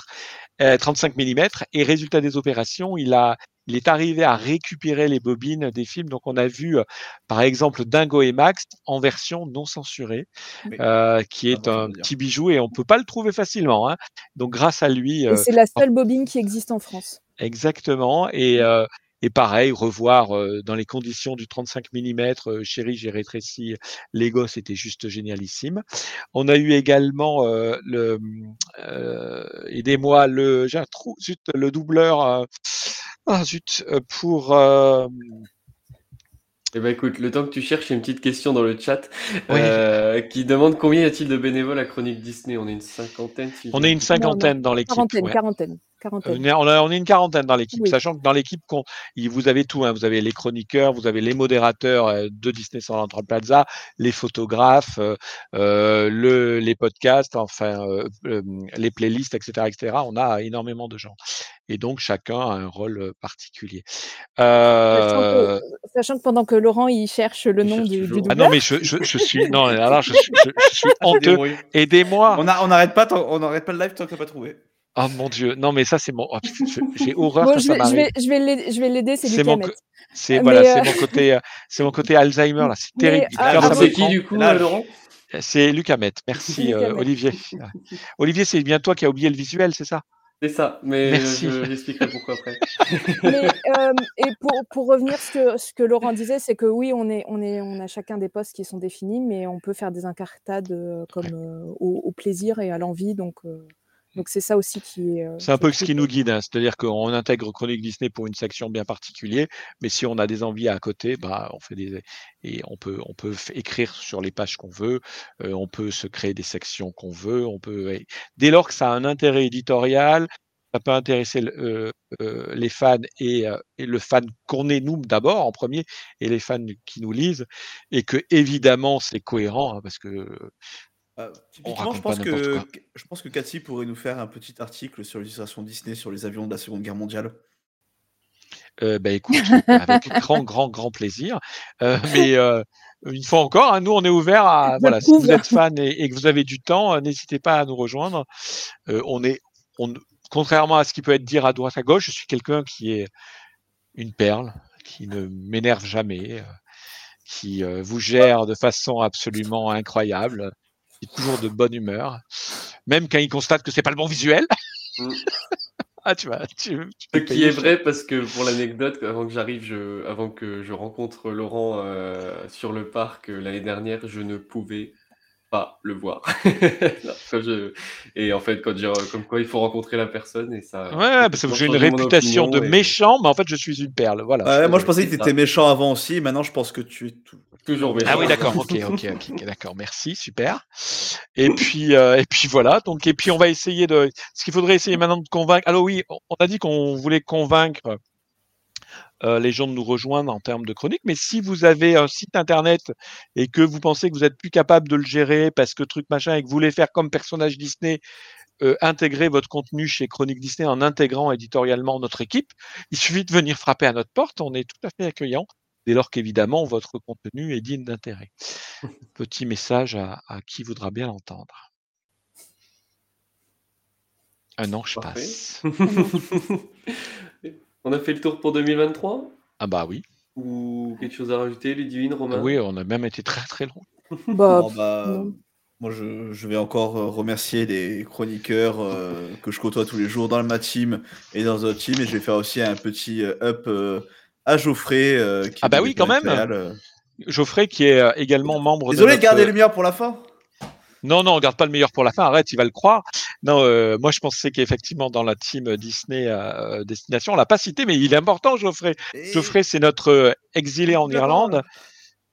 35 mm, et résultat des opérations, il a il est arrivé à récupérer les bobines des films. Donc, on a vu, euh, par exemple, Dingo et Max en version non censurée, euh, qui est un petit bijou et on peut pas le trouver facilement. Hein. Donc, grâce à lui. euh, c'est la seule bobine qui existe en France. Exactement. Et, Et pareil, revoir euh, dans les conditions du 35 mm, euh, chérie, j'ai rétréci Lego, c'était juste génialissime. On a eu également euh, le, euh, aidez-moi, le, j'ai un trou, zut, le doubleur, euh, ah, zut, pour, euh, Eh ben écoute, le temps que tu cherches, il y a une petite question dans le chat Oui. euh, qui demande combien y a-t-il de bénévoles à Chronique Disney? On est une cinquantaine. si on est une cinquantaine dans l'équipe. Quarantaine, ouais. quarantaine, quarantaine. On a- on est une quarantaine dans l'équipe, Oui. sachant que dans l'équipe, qu'on- il- vous avez tout. hein. Vous avez les chroniqueurs, vous avez les modérateurs euh, de Disney Central Plaza, les photographes, euh, euh, le, les podcasts, enfin euh, les playlists, etc., etc. On a énormément de gens. Et donc chacun a un rôle euh, particulier. Sachant que, sachant que pendant que Laurent il cherche le nom cherche du. Ah non, mais je, je, je suis. Non, alors je, suis- je, je suis honteux. Aidez-moi. On a- on n'arrête pas, on n'arrête pas le live tant qu'on n'a pas trouvé. Oh mon Dieu. Non, mais ça, c'est mon. oh, J'ai horreur Bon, quand je, ça vais, m'arrive. vais, je vais l'aider- je vais l'aider, c'est mon, c'est voilà, c'est euh, mon côté, euh, c'est mon côté Alzheimer là. C'est terrible. ah, ah, ça C'est me qui du coup, Là, Laurent C'est Lucas Met. Merci euh. Olivier. Olivier, c'est bien toi qui as oublié le visuel, c'est ça? C'est ça, mais Merci. je- j'expliquerai pourquoi après. Mais, euh, et pour, pour revenir ce que ce que Laurent disait, c'est que oui, on est on est on a chacun des postes qui sont définis, mais on peut faire des incartades euh, comme euh, au, au plaisir et à l'envie, donc euh, donc c'est ça aussi qui est. euh, C'est un peu ce qui nous guide, hein. c'est-à-dire qu'on intègre Chronique Disney pour une section bien particulière, mais si on a des envies à côté, bah, on fait des et on peut on peut écrire sur les pages qu'on veut, euh, on peut se créer des sections qu'on veut, on peut dès lors que ça a un intérêt éditorial, ça peut intéresser euh, euh, les fans et, euh, et le fan qu'on est nous d'abord en premier et les fans qui nous lisent et que évidemment c'est cohérent hein, parce que Euh, typiquement, je pense, que, quoi. je pense que Cathy pourrait nous faire un petit article sur l'illustration Disney sur les avions de la Seconde Guerre mondiale. Euh, bah écoute, avec grand, grand, grand plaisir. Euh, mais euh, une fois encore, hein, nous, on est ouvert à voilà, si vous êtes fan et, et que vous avez du temps, n'hésitez pas à nous rejoindre. Euh, on est, on, contrairement à ce qui peut être dit à droite à gauche, je suis quelqu'un qui est une perle, qui ne m'énerve jamais, euh, qui euh, vous gère de façon absolument incroyable, est toujours de bonne humeur, même quand il constate que c'est pas le bon visuel. Mm. ah, tu vois, tu, tu Ce qui est vrai parce que pour l'anecdote, avant que j'arrive, je, avant que je rencontre Laurent euh, sur le parc euh, l'année dernière, je ne pouvais pas le voir. Je- Et en fait, quand j'ai, comme quoi il faut rencontrer la personne et ça. Ouais, parce que j'ai une réputation de et- méchant, mais en fait, je suis une perle. Voilà. Ouais, moi, je pensais que tu étais méchant avant aussi. Maintenant, je pense que tu es tout. Toujours méchant. Ah oui, d'accord. Ok, ok, d'accord. Merci, super. Et puis, euh, et puis voilà. Donc, et puis, on va essayer de. Ce qu'il faudrait essayer maintenant de convaincre. Alors oui, on on a dit qu'on voulait convaincre euh, les gens de nous rejoindre en termes de chronique. Mais si vous avez un site internet et que vous pensez que vous êtes plus capable de le gérer parce que truc machin et que vous voulez faire comme personnage Disney, euh, intégrer votre contenu chez Chronique Disney en intégrant éditorialement notre équipe, il suffit de venir frapper à notre porte. On est tout à fait accueillant dès lors qu'évidemment votre contenu est digne d'intérêt. Petit message à, à qui voudra bien l'entendre. Un an, je Parfait. passe. On a fait le tour pour 2023 Ah bah oui. Ou quelque chose à rajouter, Ludivine, Romain Oui, on a même été très très long. Bah, Bon, bah, non. moi, je, je vais encore euh, remercier les chroniqueurs euh, que je côtoie tous les jours dans ma team et dans d'autres teams. Et je vais faire aussi un petit euh, up euh, à Geoffrey. euh, qui Ah bah est oui, quand même. Geoffrey qui est également membre Désolé de de garder notre... le meilleur pour la fin. Non, non, on garde pas le meilleur pour la fin. Arrête, il va le croire. Non, euh, moi je pensais qu'effectivement dans la team Disney euh, Destination, on l'a pas cité, mais il est important, Geoffrey. Et- Geoffrey, c'est notre euh, exilé en. Irlande.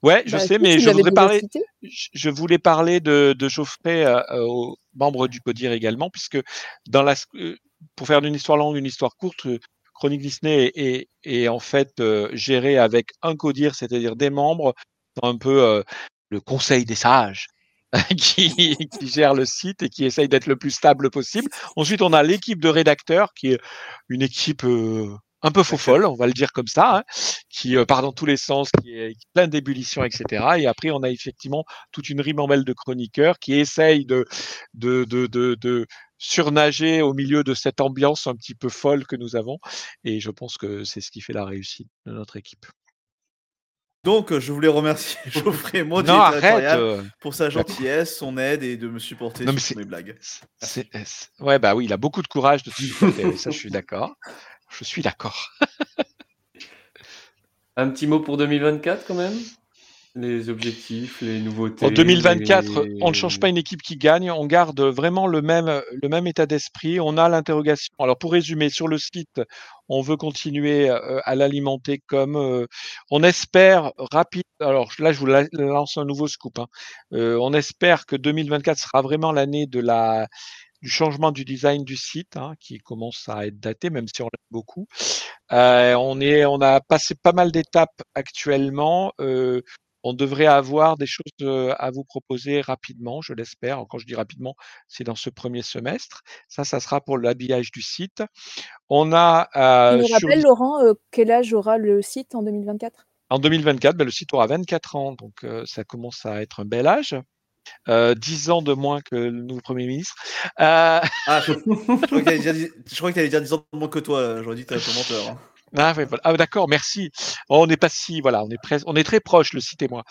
Ouais, je Bah, sais, mais je voudrais parler. je voulais parler de, de Geoffrey euh, aux membres du CODIR également, puisque dans la, pour faire d'une histoire longue une histoire courte, Chronique Disney est, est- est en fait gérée avec un CODIR, c'est-à-dire des membres, un peu le conseil des sages. qui, qui gère le site et qui essaye d'être le plus stable possible. Ensuite, on a l'équipe de rédacteurs qui est une équipe euh, un peu faux folle, on va le dire comme ça, hein, qui euh, part dans tous les sens, qui est, plein d'ébullition, etc. Et après, on a effectivement toute une ribambelle de chroniqueurs qui essayent de, de, de, de, de surnager au milieu de cette ambiance un petit peu folle que nous avons. Et je pense que c'est ce qui fait la réussite de notre équipe. Donc, euh, je voulais remercier Geoffrey, mon Non, arrête euh, pour sa gentillesse, son aide et de me supporter Non, mais sur c'est- mes blagues. c'est- Ouais, bah oui, il a beaucoup de courage de te supporter, ça je suis d'accord. Je suis d'accord. Un petit mot pour 2024 quand même? Les objectifs, les nouveautés En 2024, les- on ne change pas une équipe qui gagne, on garde vraiment le même, le même état d'esprit. On a l'interrogation. Alors pour résumer, sur le site, on veut continuer euh, à l'alimenter comme euh, on espère rapide. Alors là, je vous la- lance un nouveau scoop. hein. Euh, on espère que 2024 sera vraiment l'année de la du changement du design du site, hein, qui commence à être daté, même si on l'aime beaucoup. Euh, on, est, on a passé pas mal d'étapes actuellement. Euh, on devrait avoir des choses euh, à vous proposer rapidement, je l'espère. Quand je dis rapidement, c'est dans ce premier semestre. Ça, ça sera pour l'habillage du site. On a Tu euh, nous sur rappelles, Laurent, euh, quel âge aura le site en 2024 en 2024, ben, le site aura 24 ans, donc euh, ça commence à être un bel âge. Euh, 10 ans de moins que le nouveau Premier ministre. Euh, Ah, je, je crois que dire, t'allais dire 10 ans de moins que toi. J'aurais dit que un menteur. hein. Ah, voilà. Ah, d'accord, merci. Oh, on n'est pas si, voilà, on est presque, on est très proche, le site et moi.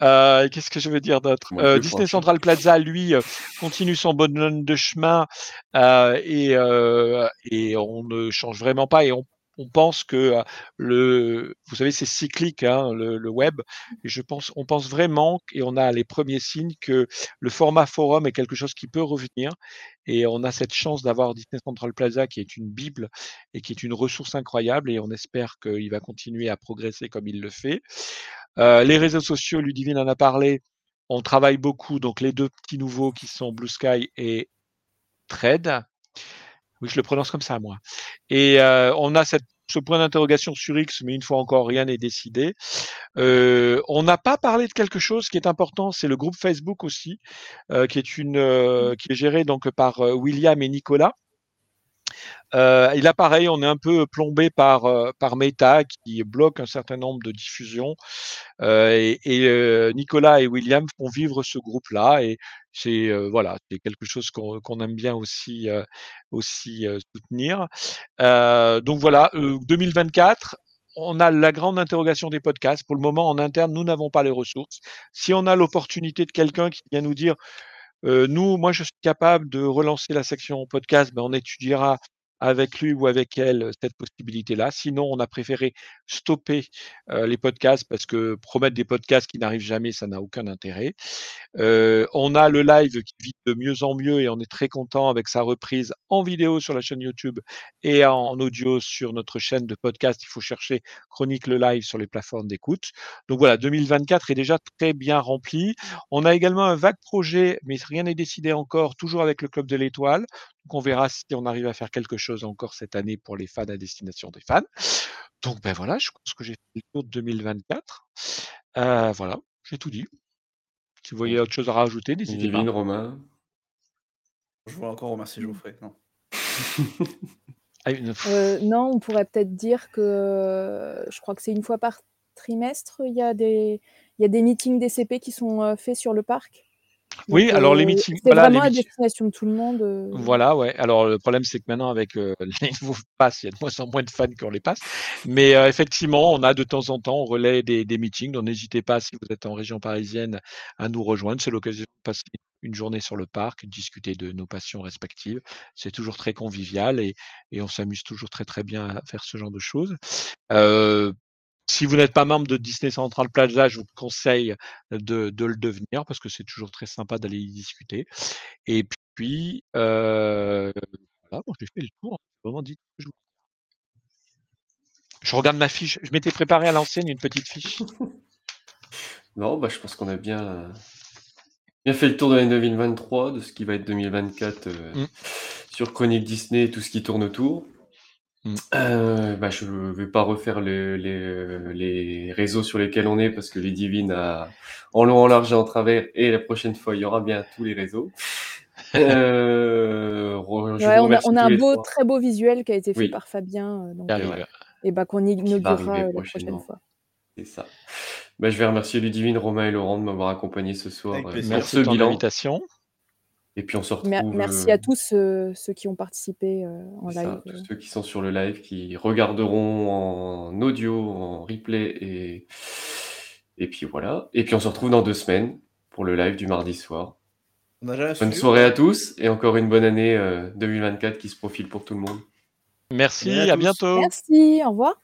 Euh, Qu'est-ce que je veux dire d'autre? Euh, Disney proche. Central Plaza, lui, euh, continue son bonhomme de chemin euh, et, euh, et on ne change vraiment pas et on, on pense que le, vous savez, c'est cyclique, hein, le, le web. Et je pense, on pense vraiment et on a les premiers signes que le format forum est quelque chose qui peut revenir. Et on a cette chance d'avoir Disney Central Plaza qui est une bible et qui est une ressource incroyable. Et on espère qu'il va continuer à progresser comme il le fait. Euh, les réseaux sociaux, Ludivine en a parlé. On travaille beaucoup. Donc les deux petits nouveaux qui sont Blue Sky et Thread. Oui, je le prononce comme ça, moi. Et euh, on a cette, ce point d'interrogation sur X, mais une fois encore, rien n'est décidé. Euh, on n'a pas parlé de quelque chose qui est important, c'est le groupe Facebook aussi, euh, qui est une, euh, qui est géré donc par William et Nicolas. Euh, et là, pareil, on est un peu plombé par, par Meta qui bloque un certain nombre de diffusions. Euh, et et, euh, Nicolas et William font vivre ce groupe-là. Et c'est voilà, quelque chose qu'on aime bien aussi, soutenir. Donc voilà, euh, 2024. On a la grande interrogation des podcasts. Pour le moment, en interne, nous n'avons pas les ressources. Si on a l'opportunité de quelqu'un qui vient nous dire, nous, moi, je suis capable de relancer la section podcast, ben, on étudiera avec lui ou avec elle euh, cette possibilité-là. Sinon, on a préféré stopper euh, les podcasts parce que promettre des podcasts qui n'arrivent jamais, ça n'a aucun intérêt. Euh, on a le live qui vit de mieux en mieux et on est très content avec sa reprise en vidéo sur la chaîne YouTube et en audio sur notre chaîne de podcast. Il faut chercher Chronique le live sur les plateformes d'écoute. Donc voilà, 2024 est déjà très bien rempli. On a également un vague projet, mais rien n'est décidé encore, toujours avec le Club de l'Étoile. Donc on verra si on arrive à faire quelque chose encore cette année pour les fans à destination des fans. Donc ben voilà, je pense que j'ai fait le tour de 2024. Euh, voilà, j'ai tout dit. Si vous voyez autre chose à rajouter, n'hésitez pas. Divine, Romain. Je voudrais encore remercier Geoffrey. Non. Ah, Euh, non, on pourrait peut-être dire que euh, je crois que c'est une fois par trimestre, il y a des, il y a des meetings DCP qui sont faits sur le parc. Oui, alors les euh, meetings, C'est voilà, vraiment à destination de tout le monde. euh. Voilà, ouais. Alors le problème, c'est que maintenant, avec euh, les nouveaux passes, il y a de moins en moins de fans qu'on les passe. Mais euh, effectivement, on a de temps en temps, on relaie des, des meetings. Donc n'hésitez pas, si vous êtes en région parisienne, à nous rejoindre. C'est l'occasion de passer une journée sur le parc, discuter de nos passions respectives. C'est toujours très convivial et, et on s'amuse toujours très très bien à faire ce genre de choses. Euh, si vous n'êtes pas membre de Disney Central Plaza, je vous conseille de, de le devenir parce que c'est toujours très sympa d'aller y discuter. Et puis, euh, voilà, bon, j'ai fait le tour. hein. Vraiment dit je regarde ma fiche. Je m'étais préparé à l'ancienne une petite fiche. Non, bah, je pense qu'on a bien, bien fait le tour de l'année 2023, de ce qui va être 2024 euh, Mm. sur Chronique Disney et tout ce qui tourne autour. Mm. Euh, bah, je ne vais pas refaire le- les, les réseaux sur lesquels on est parce que Ludivine a en long, en large et en travers. Et la prochaine fois, il y aura bien tous les réseaux. Euh, re- je Ouais, vous on a, remercie on a tous un les beau, trois. très beau visuel qui a été fait Oui. par Fabien, euh, donc, Qui C'est arrive. vrai. et bah, qu'on Qui va inaugurera arriver euh, la prochaine prochainement. fois. C'est ça. Bah, je vais remercier Ludivine, Romain et Laurent de m'avoir accompagné ce soir euh, plaisir. pour Merci ce de ton bilan. invitation. Et puis on se retrouve. Mer- merci euh, à tous euh, ceux qui ont participé euh, en live. ça, tous ceux qui sont sur le live, qui regarderont en audio, en replay et, et puis voilà. Et puis on se retrouve dans deux semaines pour le live du mardi soir. Jamais Bonne soirée à tous et encore une bonne année euh, 2024 qui se profile pour tout le monde. Merci, à bientôt. Merci, au revoir.